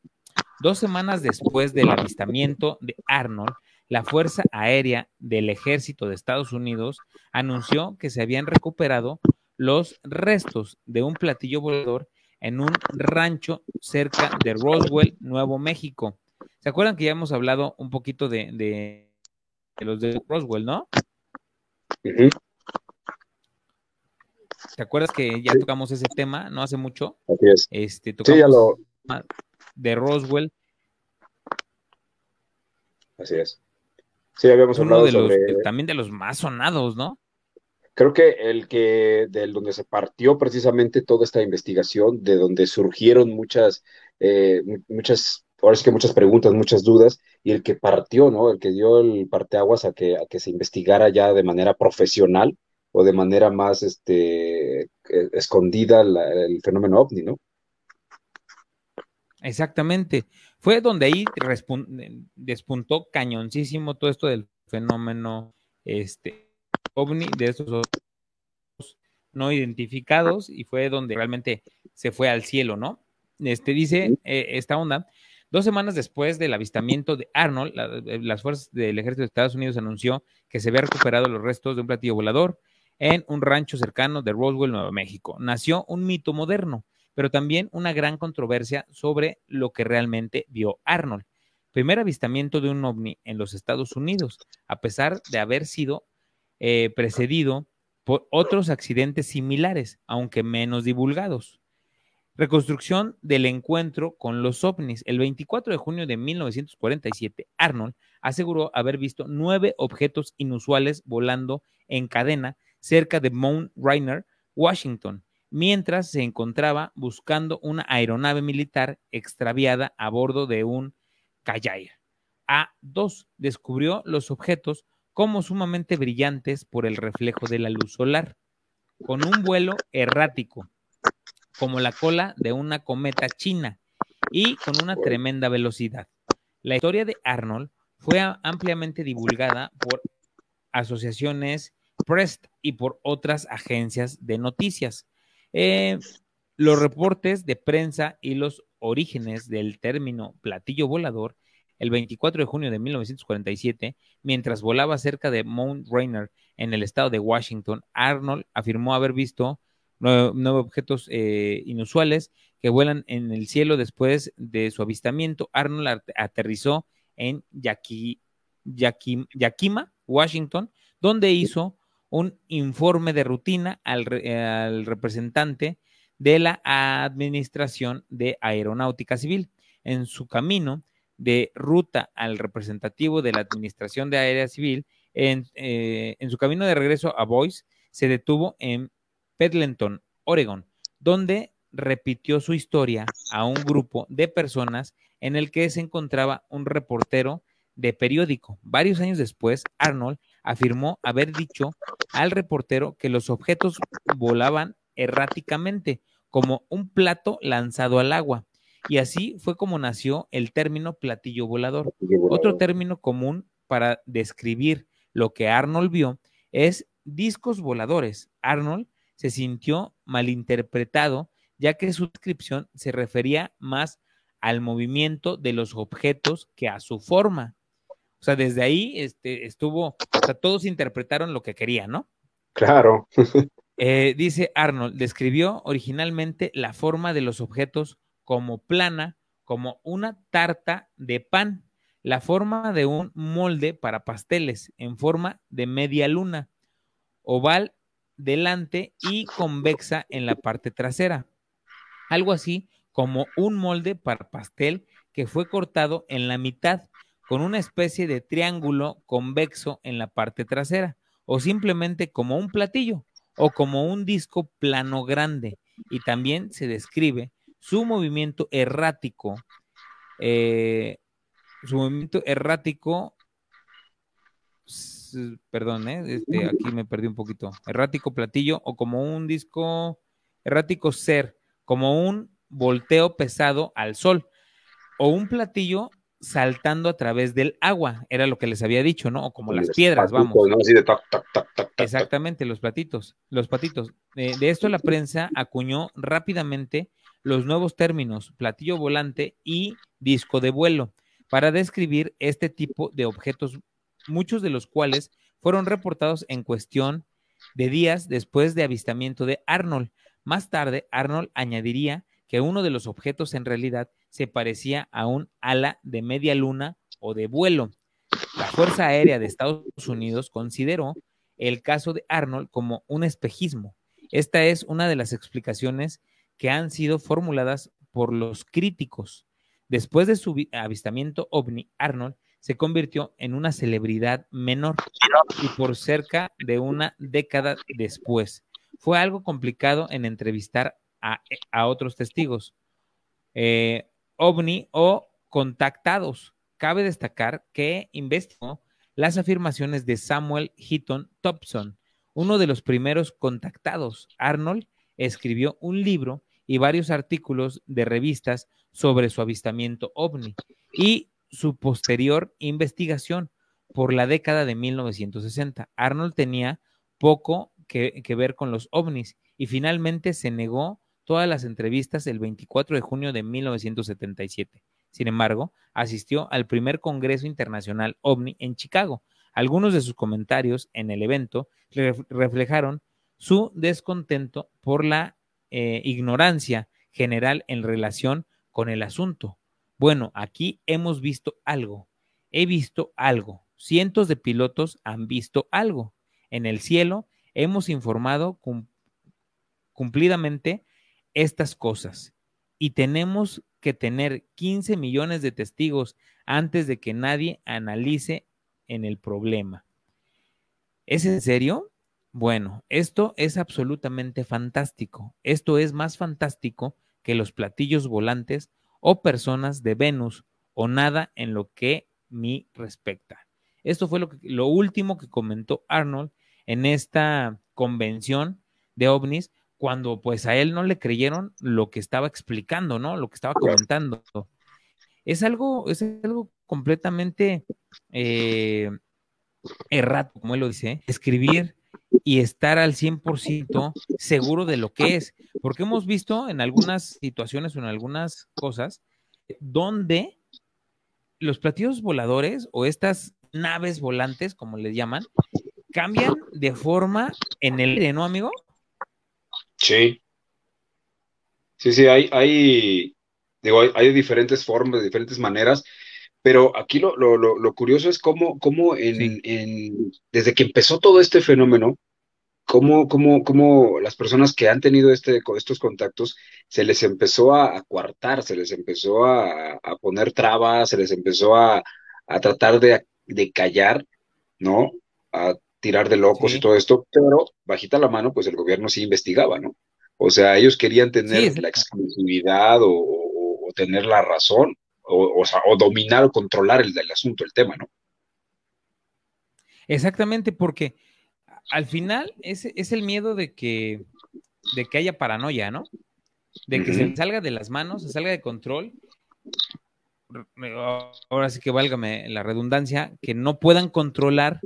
Dos semanas después del avistamiento de Arnold, la Fuerza Aérea del Ejército de Estados Unidos anunció que se habían recuperado los restos de un platillo volador en un rancho cerca de Roswell, Nuevo México. ¿Se acuerdan que ya hemos hablado un poquito de, los de Roswell, no? ¿Te acuerdas que ya tocamos ese tema no hace mucho? Así es. Este, tocamos sí, ya lo... de Roswell. Así es. Sí, habíamos hablado de sobre... también de los más sonados, ¿no? Creo que el que, del donde se partió precisamente toda esta investigación, de donde surgieron muchas, eh, muchas, ahora sí que muchas preguntas, muchas dudas, y el que partió, ¿no? El que dio el parteaguas a que, a que se investigara ya de manera profesional o de manera más este, eh, escondida el fenómeno ovni, ¿no? Exactamente. Fue donde ahí despuntó cañoncísimo todo esto del fenómeno este, ovni, de estos no identificados, y fue donde realmente se fue al cielo, ¿no? Este dice eh, esta onda. Dos semanas después del avistamiento de Arnold, eh, las fuerzas del ejército de Estados Unidos anunció que se había recuperado los restos de un platillo volador en un rancho cercano de Roswell, Nuevo México. Nació un mito moderno pero también una gran controversia sobre lo que realmente vio Arnold. Primer avistamiento de un ovni en los Estados Unidos, a pesar de haber sido eh, precedido por otros accidentes similares, aunque menos divulgados. Reconstrucción del encuentro con los ovnis. El 24 de junio de 1947, Arnold aseguró haber visto nueve objetos inusuales volando en cadena cerca de Mount Rainier, Washington, mientras se encontraba buscando una aeronave militar extraviada a bordo de un Kayair. A2 descubrió los objetos como sumamente brillantes por el reflejo de la luz solar, con un vuelo errático, como la cola de una cometa china, y con una tremenda velocidad. La historia de Arnold fue ampliamente divulgada por asociaciones Prest y por otras agencias de noticias. Eh, los reportes de prensa y los orígenes del término platillo volador, el 24 de junio de 1947, mientras volaba cerca de Mount Rainier en el estado de Washington, Arnold afirmó haber visto nueve, objetos eh, inusuales que vuelan en el cielo después de su avistamiento. Arnold aterrizó en Yakima, Washington, donde hizo un informe de rutina al, representante de la Administración de Aeronáutica Civil. En su camino de ruta al representativo de la Administración de Aérea Civil, en, eh, en su camino de regreso a Boise, se detuvo en Pendleton, Oregon, donde repitió su historia a un grupo de personas en el que se encontraba un reportero de periódico. Varios años después, Arnold afirmó haber dicho al reportero que los objetos volaban erráticamente, como un plato lanzado al agua. Y así fue como nació el término platillo volador. Otro término común para describir lo que Arnold vio es discos voladores. Arnold se sintió malinterpretado ya que su descripción se refería más al movimiento de los objetos que a su forma. O sea, desde ahí este, estuvo, o sea, todos interpretaron lo que querían, ¿no? Claro. Eh, dice Arnold, describió originalmente la forma de los objetos como plana, como una tarta de pan, la forma de un molde para pasteles en forma de media luna, oval delante y convexa en la parte trasera. Algo así como un molde para pastel que fue cortado en la mitad con una especie de triángulo convexo en la parte trasera, o simplemente como un platillo o como un disco plano grande. Y también se describe su movimiento errático, eh, su movimiento errático, perdón, eh, este, aquí me perdí un poquito, errático platillo o como un disco errático ser, como un volteo pesado al sol, o un platillo saltando a través del agua, era lo que les había dicho, ¿no? O como las piedras, vamos. Exactamente, los platitos, los patitos. de esto la prensa acuñó rápidamente los nuevos términos platillo volante y disco de vuelo para describir este tipo de objetos, muchos de los cuales fueron reportados en cuestión de días después de avistamiento de Arnold. Más tarde, Arnold añadiría que uno de los objetos en realidad se parecía a un ala de media luna o de vuelo. La Fuerza Aérea de Estados Unidos consideró el caso de Arnold como un espejismo. Esta es una de las explicaciones que han sido formuladas por los críticos. Después de su avistamiento ovni, Arnold se convirtió en una celebridad menor y por cerca de una década después. Fue algo complicado en entrevistar a, otros testigos, eh, ovni o contactados. Cabe destacar que investigó las afirmaciones de Samuel Heaton Thompson, uno de los primeros contactados. Arnold escribió un libro y varios artículos de revistas sobre su avistamiento ovni y su posterior investigación por la década de 1960. Arnold tenía poco que, ver con los ovnis y finalmente se negó todas las entrevistas el 24 de junio de 1977. Sin embargo, asistió al primer Congreso Internacional OVNI en Chicago. Algunos de sus comentarios en el evento reflejaron su descontento por la eh, ignorancia general en relación con el asunto. Bueno, aquí hemos visto algo. He visto algo. Cientos de pilotos han visto algo. En el cielo hemos informado cumplidamente estas cosas y tenemos que tener 15 millones de testigos antes de que nadie analice en el problema. ¿Es en serio? Bueno, esto es absolutamente fantástico. Esto es más fantástico que los platillos volantes o personas de Venus o nada en lo que me respecta. Esto fue lo, lo último que comentó Arnold en esta convención de ovnis cuando pues a él no le creyeron lo que estaba explicando, ¿no? Lo que estaba comentando. Es algo, es algo completamente eh, errato, como él lo dice, escribir y estar al 100% seguro de lo que es. Porque hemos visto en algunas situaciones o en algunas cosas donde los platillos voladores o estas naves volantes, como les llaman, cambian de forma en el aire, ¿no, amigo? Sí. Sí, sí, hay, hay, digo, hay, diferentes formas, diferentes maneras, pero aquí lo, curioso es cómo, cómo en, desde que empezó todo este fenómeno, cómo, cómo, cómo las personas que han tenido este, estos contactos se les empezó a, coartar, se les empezó a, poner trabas, se les empezó a, tratar de, callar, ¿no? A tirar de locos y todo esto, pero bajita la mano, pues el gobierno sí investigaba, ¿no? O sea, ellos querían tener la exclusividad o, tener la razón, o, o, dominar o controlar el, el asunto, el tema, ¿no? Exactamente, porque al final es, es el miedo de que, de que haya paranoia, ¿no? De que se salga de las manos, se salga de control. Ahora sí que válgame la redundancia, que no puedan controlar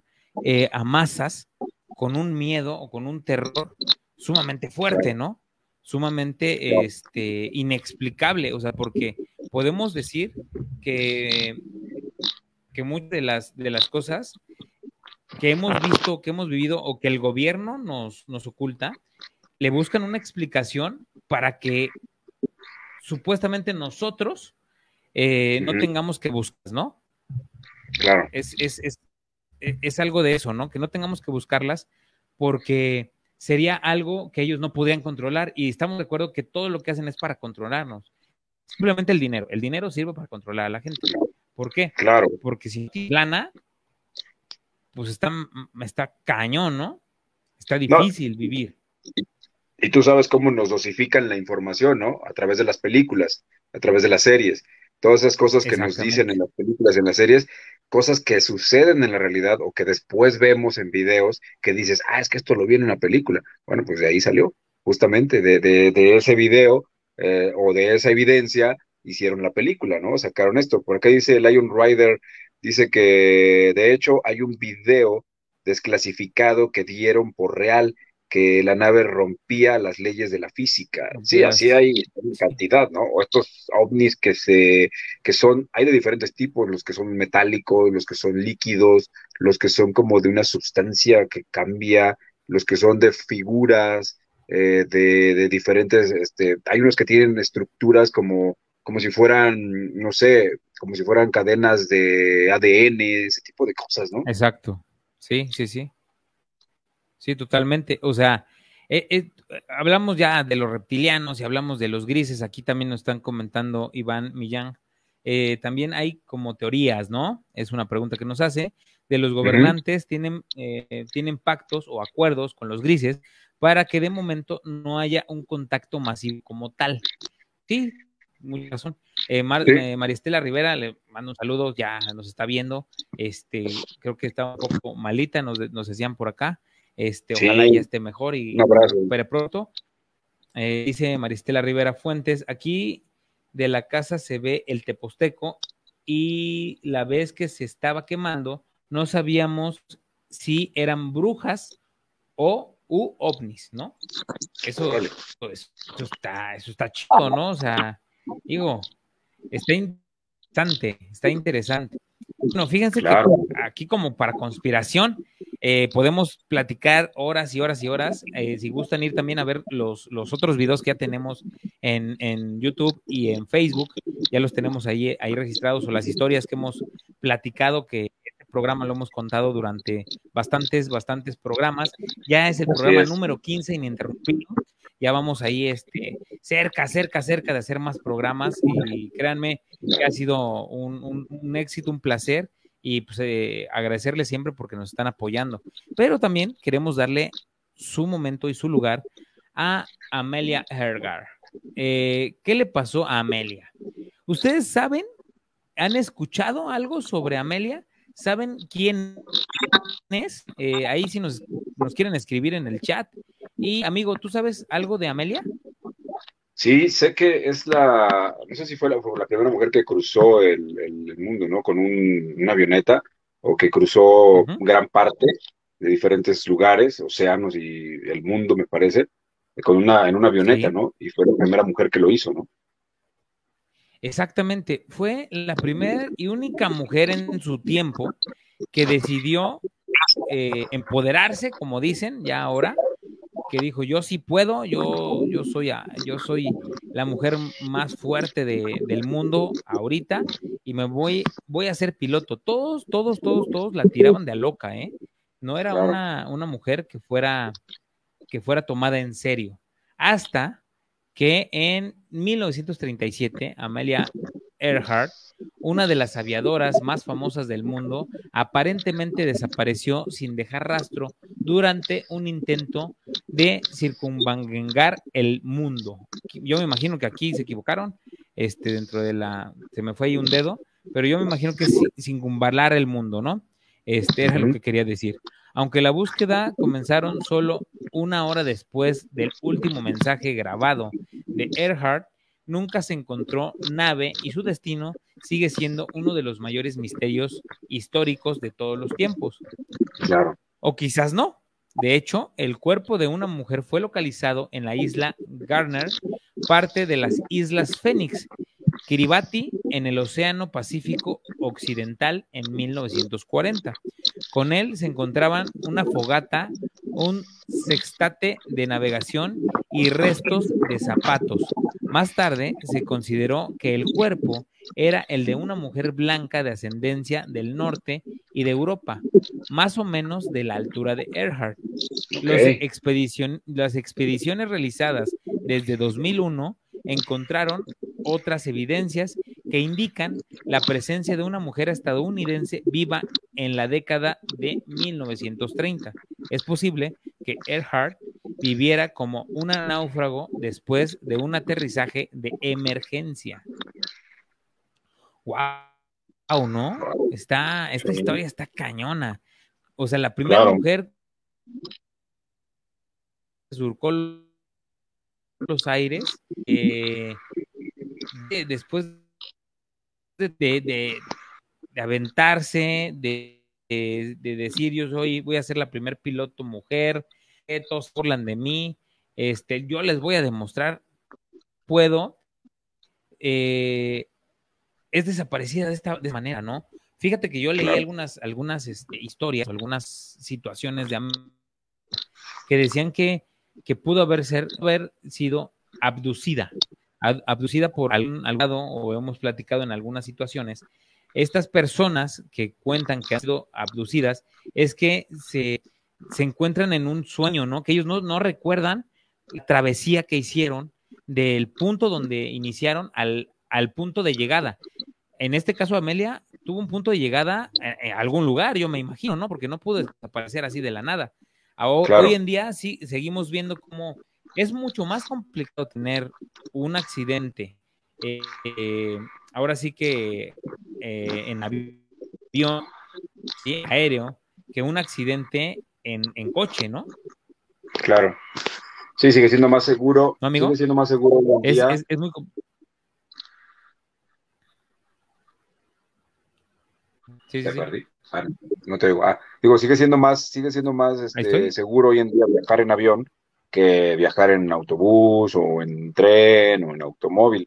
eh, a masas con un miedo o con un terror sumamente fuerte, ¿no? Sumamente este, inexplicable, o sea, porque podemos decir que, que muchas de las, de las cosas que hemos visto, que hemos vivido o que el gobierno nos, nos oculta, le buscan una explicación para que supuestamente nosotros eh, no tengamos que buscar, ¿no? Claro. Es, es, es, e, es, algo de eso, ¿no? Que no tengamos que buscarlas porque sería algo que ellos no podrían controlar y estamos de acuerdo que todo lo que hacen es para controlarnos. Simplemente el dinero. El dinero sirve para controlar a la gente. ¿Por qué? Claro. Porque si plana, pues está, está cañón, ¿no? Está difícil vivir. Y, tú sabes cómo nos dosifican la información, ¿no? A través de las películas, a través de las series. Todas esas cosas que nos dicen en las películas, en las series, cosas que suceden en la realidad o que después vemos en videos que dices, ah, es que esto lo vi en una película. Bueno, pues de ahí salió, justamente de, de, ese video eh, o de esa evidencia hicieron la película, ¿no? Sacaron esto. Por acá dice Lion Rider Dice que de hecho hay un video desclasificado que dieron por real que la nave rompía las leyes de la física. Sí, así hay cantidad, ¿no? O estos ovnis que se, que son, hay de diferentes tipos, los que son metálicos, los que son líquidos, los que son como de una sustancia que cambia, los que son de figuras, eh, de, de, diferentes, este, hay unos que tienen estructuras como, como si fueran, no sé, como si fueran cadenas de ADN, ese tipo de cosas, ¿no? Exacto. Sí, sí, sí. Sí, totalmente. O sea, eh, eh, hablamos ya de los reptilianos y hablamos de los grises. Aquí también nos están comentando Iván Millán. eh, también hay como teorías, ¿no? Es una pregunta que nos hace, de los gobernantes tienen, eh, tienen pactos o acuerdos con los grises para que de momento no haya un contacto masivo como tal. Sí, mucha razón. Eh, Maristela Rivera, le mando un saludo, ya nos está viendo. Este, creo que está un poco malita, nos, decían por acá. Este, ojalá ya esté mejor y recupere pronto. Eh, dice Maristela Rivera Fuentes, aquí de la casa se ve el teposteco y la vez que se estaba quemando, no sabíamos si eran brujas o u ovnis, ¿no? Eso, pues, eso está, eso está chido, ¿no? O sea, digo, está interesante, está interesante. Bueno, fíjense que aquí como para conspiración eh, podemos platicar horas y horas y horas. Eh, si gustan ir también a ver los, los otros videos que ya tenemos en, en, YouTube y en Facebook, ya los tenemos ahí, ahí registrados o las historias que hemos platicado que programa lo hemos contado durante bastantes, bastantes programas. Ya es el programa número 15 ininterrumpido ya vamos ahí este, cerca, cerca, cerca de hacer más programas y créanme que ha sido un, éxito, un placer y pues eh, agradecerle siempre porque nos están apoyando. Pero también queremos darle su momento y su lugar a Amelia Hergar. Eh, ¿Qué le pasó a Amelia? ¿Ustedes saben? ¿Han escuchado algo sobre Amelia? ¿Saben quién es? Eh, ahí si nos, nos quieren escribir en el chat. Y amigo, ¿tú sabes algo de Amelia? Sí, sé que es la, no sé si fue la, primera mujer que cruzó el, mundo, ¿no? Con una avioneta o que cruzó gran parte de diferentes lugares, océanos y el mundo, me parece, con una, en una avioneta, ¿no? Y fue la primera mujer que lo hizo, ¿no? Exactamente, fue la primera y única mujer en su tiempo que decidió eh, empoderarse, como dicen ya ahora, que dijo, yo sí puedo, yo, yo, soy, yo soy la mujer más fuerte del mundo ahorita y me voy, voy a ser piloto. Todos, todos, todos, todos la tiraban de a loca, ¿eh? No era una, una mujer que fuera, que fuera tomada en serio. Hasta que en 1937, Amelia Earhart una de las aviadoras más famosas del mundo, aparentemente desapareció sin dejar rastro durante un intento de circunvangar el mundo. Yo me imagino que aquí se equivocaron, este, dentro de la, se me fue ahí un dedo, pero yo me imagino que es circunvalar el mundo, ¿no? Este era lo que quería decir. Aunque la búsqueda comenzaron solo una hora después del último mensaje grabado de Earhart, nunca se encontró nave y su destino sigue siendo uno de los mayores misterios históricos de todos los tiempos. Claro. O quizás no. De hecho, el cuerpo de una mujer fue localizado en la isla Garner, parte de las Islas Fénix, Kiribati, en el Océano Pacífico Occidental en 1940. Con él se encontraban una fogata, un sextate de navegación y restos de zapatos, más tarde se consideró que el cuerpo era el de una mujer blanca de ascendencia del norte y de Europa, más o menos de la altura de Earhart. las expediciones realizadas desde 2001 encontraron otras evidencias que indican la presencia de una mujer estadounidense viva en la década de 1930. Es posible que Earhart viviera como un náufrago después de un aterrizaje de emergencia. ¡Wow! ¿No? Está, esta historia está cañona. O sea, la primera mujer surcó los aires eh, después de, de, aventarse, de, de, decir yo soy, voy a ser la primer piloto mujer, todos burlan de mí, este, yo les voy a demostrar, puedo, eh, es desaparecida de esta manera, ¿no? Fíjate que yo leí algunas, algunas este, historias, algunas situaciones de que decían que, que pudo haber, ser, haber sido abducida, abducida por algún lado, o hemos platicado en algunas situaciones. Estas personas que cuentan que han sido abducidas es que se se encuentran en un sueño, ¿no? Que ellos no, recuerdan la travesía que hicieron del punto donde iniciaron al, al punto de llegada. en este caso Amelia tuvo un punto de llegada en, algún lugar, yo me imagino, ¿no? Porque no pudo desaparecer así de la nada. Hoy en día sí seguimos viendo cómo es mucho más complicado tener un accidente. Eh, ahora sí que eh, en avión, aéreo, que un accidente en, en, coche, ¿no? Claro. Sí, sigue siendo más seguro. ¿No, amigo? Sigue siendo más seguro. Es, es, es, muy Sí, sí, ah, no te digo. Ah, digo, sigue siendo más, sigue siendo más este, seguro hoy en día viajar en avión que viajar en autobús o en tren o en automóvil.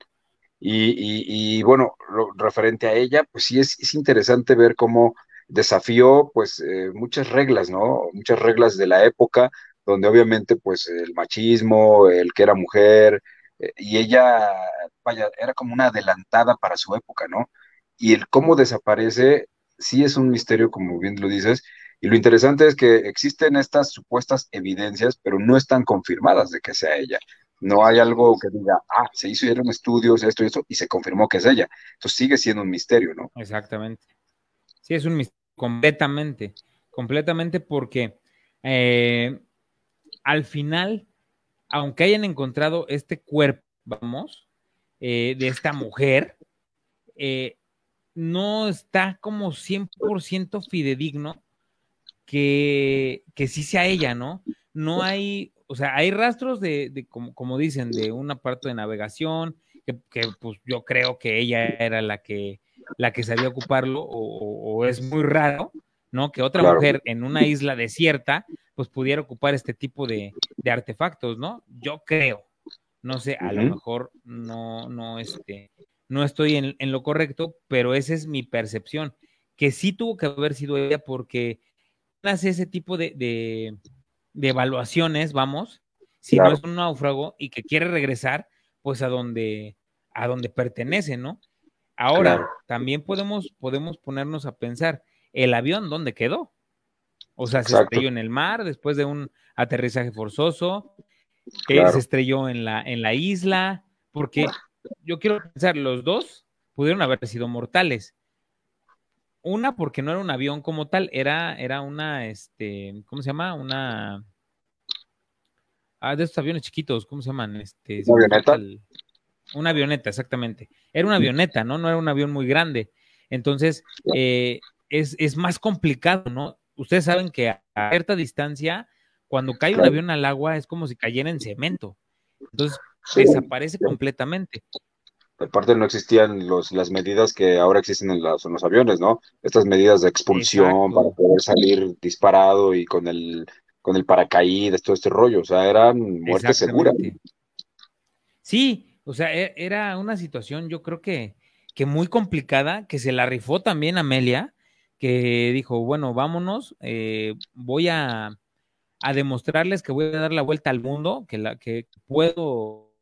Y, bueno, referente a ella, pues sí es, es interesante ver cómo desafió pues eh, muchas reglas, ¿no? Muchas reglas de la época, donde obviamente pues el machismo, el que era mujer, eh, y ella, vaya, era como una adelantada para su época, ¿no? Y el cómo desaparece sí es un misterio, como bien lo dices, y lo interesante es que existen estas supuestas evidencias, pero no están confirmadas de que sea ella. No hay algo que diga, ah, se hicieron estudios, esto y esto, y se confirmó que es ella. Entonces sigue siendo un misterio, ¿no? Exactamente. Sí, es un misterio completamente, completamente porque eh, al final, aunque hayan encontrado este cuerpo, vamos, eh, de esta mujer, eh, no está como 100% fidedigno que, que sí sea ella, ¿no? No hay, o sea, hay rastros de, como, como, dicen, de un aparato de navegación, que, pues yo creo que ella era la que, la que sabía ocuparlo, o, es muy raro, ¿no? Que otra mujer en una isla desierta, pues pudiera ocupar este tipo de, de artefactos, ¿no? Yo creo, no sé, a lo mejor no, no, este, no estoy en, lo correcto, pero esa es mi percepción, que sí tuvo que haber sido ella porque hace ese tipo de, de, evaluaciones, vamos, si no es un náufrago y que quiere regresar, pues a donde, a donde pertenece, ¿no? Ahora, también podemos, podemos ponernos a pensar, ¿el avión dónde quedó? O sea, se estrelló en el mar después de un aterrizaje forzoso, eh, se estrelló en la, en la isla, porque yo quiero pensar, los dos pudieron haber sido mortales. Una, porque no era un avión como tal, era, era una, este, ¿cómo se llama? Una. Ah, de estos aviones chiquitos, ¿cómo se llaman? Este, ¿Una avioneta? Una avioneta, exactamente. Era una avioneta, ¿no? No era un avión muy grande. Entonces, eh, es, es, más complicado, ¿no? Ustedes saben que a cierta distancia, cuando cae un avión al agua, es como si cayera en cemento. Entonces, desaparece completamente. Aparte no existían los, las medidas que ahora existen en, los aviones, ¿no? Estas medidas de expulsión para poder salir disparado y con el, con el paracaídas, todo este rollo, o sea, eran muerte segura. Sí, o sea, e, era una situación yo creo que, que muy complicada, que se la rifó también Amelia, que dijo, bueno, vámonos, eh, voy a, a demostrarles que voy a dar la vuelta al mundo, que, la, que puedo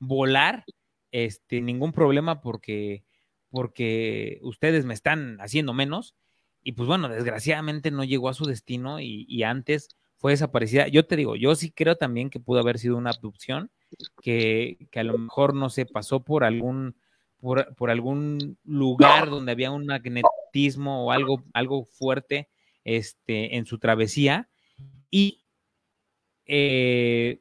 volar, este, ningún problema porque, porque ustedes me están haciendo menos. Y pues bueno, desgraciadamente no llegó a su destino y, antes fue desaparecida. Yo te digo, yo sí creo también que pudo haber sido una abducción, que, que a lo mejor no se pasó por algún, por, por, algún lugar donde había un magnetismo o algo, algo fuerte este, en su travesía. Y eh,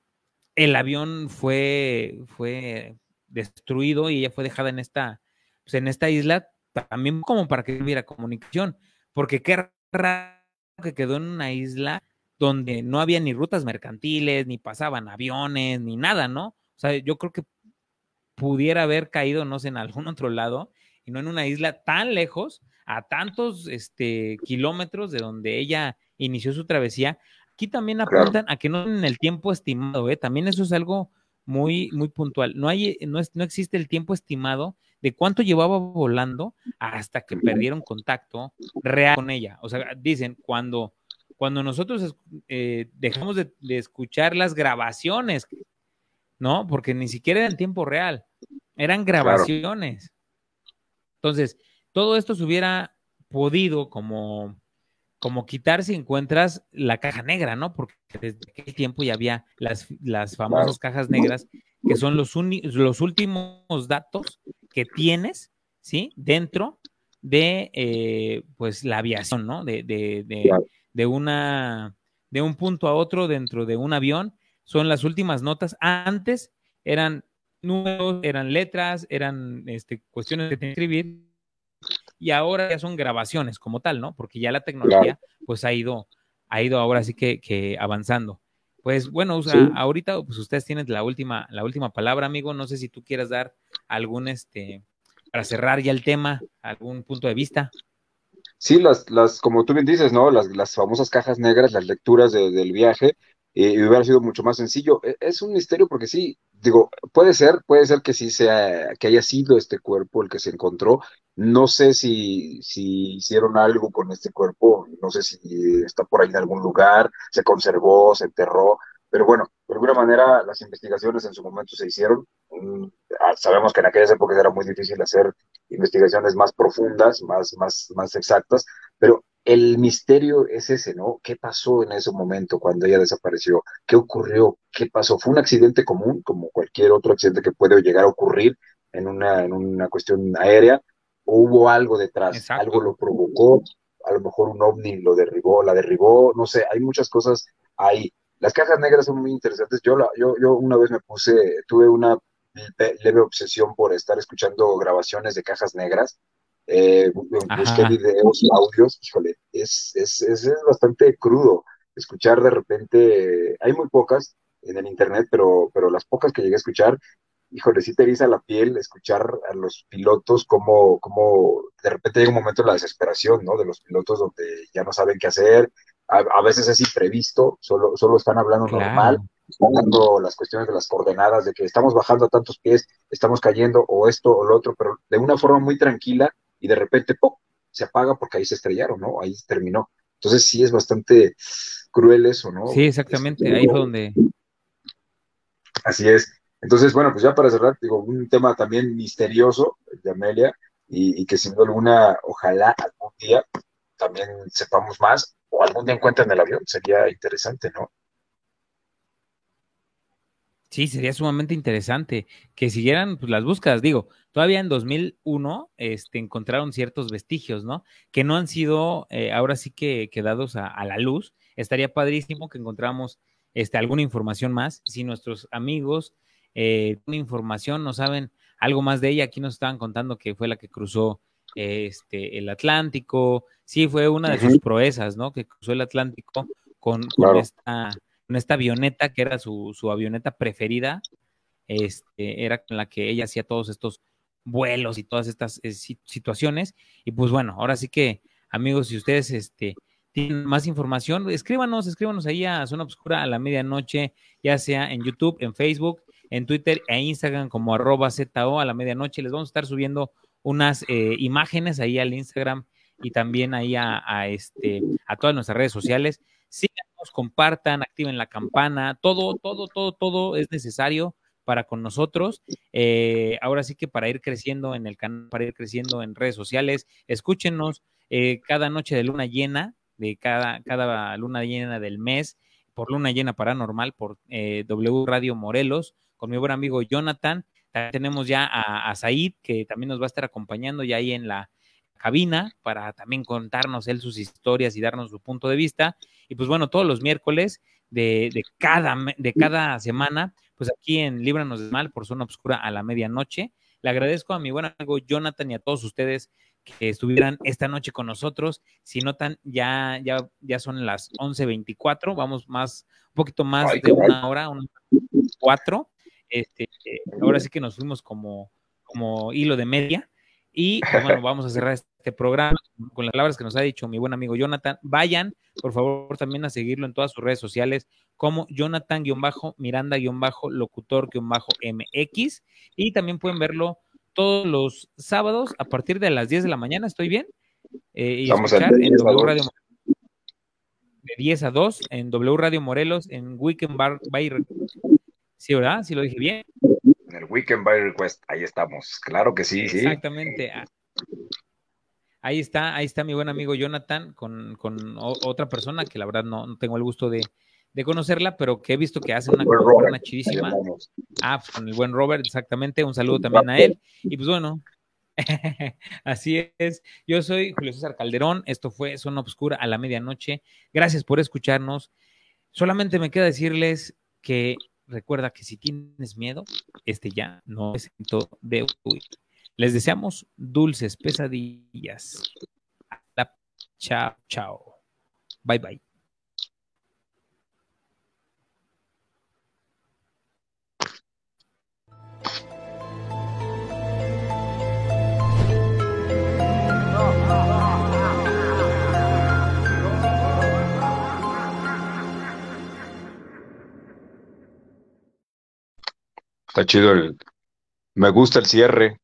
el avión fue, fue destruido y ella fue dejada en esta, pues, en esta isla también como para que hubiera comunicación, porque qué raro que quedó en una isla donde no había ni rutas mercantiles, ni pasaban aviones, ni nada, ¿no? O sea, yo creo que pudiera haber caído, no sé, en algún otro lado, y no en una isla tan lejos, a tantos este, kilómetros de donde ella inició su travesía, Aquí también apuntan a que no en el tiempo estimado, ¿eh? también eso es algo muy, muy puntual. No, hay, no, es, no existe el tiempo estimado de cuánto llevaba volando hasta que perdieron contacto real con ella. O sea, dicen, cuando, cuando nosotros eh, dejamos de, escuchar las grabaciones, ¿no? Porque ni siquiera era en tiempo real, eran grabaciones. Entonces, todo esto se hubiera podido como como quitar si encuentras la caja negra, ¿no? Porque desde aquel tiempo ya había las, las famosas cajas negras, que son los, los últimos datos que tienes ¿sí? Dentro de, eh, pues, la aviación, ¿no? De, de, de, de, una, de un punto a otro dentro de un avión. Son las últimas notas. Antes eran números, eran letras, eran este, cuestiones de escribir. Y ahora ya son grabaciones como tal, ¿no? Porque ya la tecnología, pues, ha ido, ha ido ahora sí que, que avanzando. Pues bueno, ahorita pues ustedes tienen la última, la última palabra, amigo. No sé si tú quieras dar algún este para cerrar ya el tema, algún punto de vista. Sí, las, las, como tú bien dices, ¿no? Las, las famosas cajas negras, las lecturas del viaje, eh, hubiera sido mucho más sencillo. E, es un misterio porque sí, digo, puede ser, puede ser que sí sea, que haya sido este cuerpo el que se encontró. No sé si, si hicieron algo con este cuerpo, no sé si está por ahí en algún lugar, se conservó, se enterró, pero bueno, de alguna manera las investigaciones en su momento se hicieron. Mm, ah, sabemos que en aquellas épocas era muy difícil hacer investigaciones más profundas, más, más, más exactas, pero el misterio es ese, ¿no? ¿Qué pasó en ese momento cuando ella desapareció? ¿Qué ocurrió? ¿Qué pasó? ¿Fue un accidente común, como cualquier otro accidente que puede llegar a ocurrir en una, en una cuestión aérea? ¿O hubo algo detrás? ¿Algo lo provocó? A lo mejor un ovni lo derribó, la derribó, no sé, hay muchas cosas ahí. Las cajas negras son muy interesantes. Yo, la, yo, yo una vez me puse, tuve una leve obsesión por estar escuchando grabaciones de cajas negras eh, busqué videos audios, híjole, es, es, es, bastante crudo escuchar de repente, hay muy pocas en el internet, pero, pero las pocas que llegué a escuchar, híjole, sí te eriza la piel escuchar a los pilotos como, como de repente llega un momento de la desesperación, ¿no? De los pilotos donde ya no saben qué hacer, a, veces es imprevisto, solo, solo están hablando normal, están dando las cuestiones de las coordenadas, de que estamos bajando a tantos pies, estamos cayendo, o esto o lo otro, pero de una forma muy tranquila, y de repente ¡pum! se apaga porque ahí se estrellaron, ¿no? Ahí terminó. Entonces sí es bastante cruel eso, ¿no? Sí, exactamente, este, ahí fue donde... Así es. Entonces, bueno, pues ya para cerrar, digo, un tema también misterioso de Amelia y, que sin duda alguna, ojalá algún día también sepamos más o algún día encuentren el avión, sería interesante, ¿no? Sí, sería sumamente interesante que siguieran pues, las búsquedas. Digo, todavía en 2001 este, encontraron ciertos vestigios, ¿no? Que no han sido eh, ahora sí que quedados a, la luz. Estaría padrísimo que encontráramos este, alguna información más. Si nuestros amigos eh, una información, no saben algo más de ella, aquí nos estaban contando que fue la que cruzó este, el Atlántico. Sí, fue una de sus proezas, ¿no? Que cruzó el Atlántico con, con esta con esta avioneta que era su, avioneta preferida, este, era con la que ella hacía todos estos vuelos y todas estas eh, situaciones. Y pues bueno, ahora sí que, amigos, si ustedes este, tienen más información, escríbanos, escríbanos ahí a Zona Obscura a la medianoche, ya sea en YouTube, en Facebook, en Twitter e Instagram como arroba ZO a la medianoche. Les vamos a estar subiendo unas eh, imágenes ahí al Instagram y también ahí a, a, este, a todas nuestras redes sociales síganos, compartan, activen la campana, todo, todo, todo, todo es necesario para con nosotros. Eh, ahora sí que para ir creciendo en el canal, para ir creciendo en redes sociales, escúchenos eh, cada noche de luna llena, de cada, cada luna llena del mes, por luna llena paranormal, por eh, W Radio Morelos, con mi buen amigo Jonathan. También tenemos ya a, a Said, que también nos va a estar acompañando ya ahí en la cabina para también contarnos él sus historias y darnos su punto de vista. Y pues bueno, todos los miércoles de, cada, de cada semana, pues aquí en Líbranos del Mal por Zona Obscura a la medianoche. Le agradezco a mi buen amigo Jonathan y a todos ustedes que estuvieran esta noche con nosotros. Si notan, ya, ya, ya son las 11.24, vamos más, un poquito más de una hora, un cuatro. Este, ahora sí que nos fuimos como, como hilo de media. Y pues, bueno, vamos a cerrar este programa con las palabras que nos ha dicho mi buen amigo Jonathan. Vayan, por favor, también a seguirlo en todas sus redes sociales como Jonathan-Miranda-Locutor-MX. Y también pueden verlo todos los sábados a partir de las 10 de la mañana. ¿Estoy bien? Eh, y Vamos escuchar en W Radio de 10 a 2 en W Radio Morelos en Weekend Bar Sí, ¿verdad? Sí lo dije bien. En el Weekend by Request, ahí estamos. Claro que sí, sí. Exactamente. Ahí está, ahí está mi buen amigo Jonathan con, otra persona que la verdad no, tengo el gusto de, conocerla, pero que he visto que hace una chidísima. Ah, pues con el buen Robert, exactamente. Un saludo también a él. Y pues bueno, Así es. Yo soy Julio César Calderón. Esto fue Zona Obscura a la medianoche. Gracias por escucharnos. Solamente me queda decirles que recuerda que si tienes miedo, este ya no es de huir. Les deseamos dulces pesadillas. Chao, chao. Bye, bye. Está chido el. Me gusta el cierre.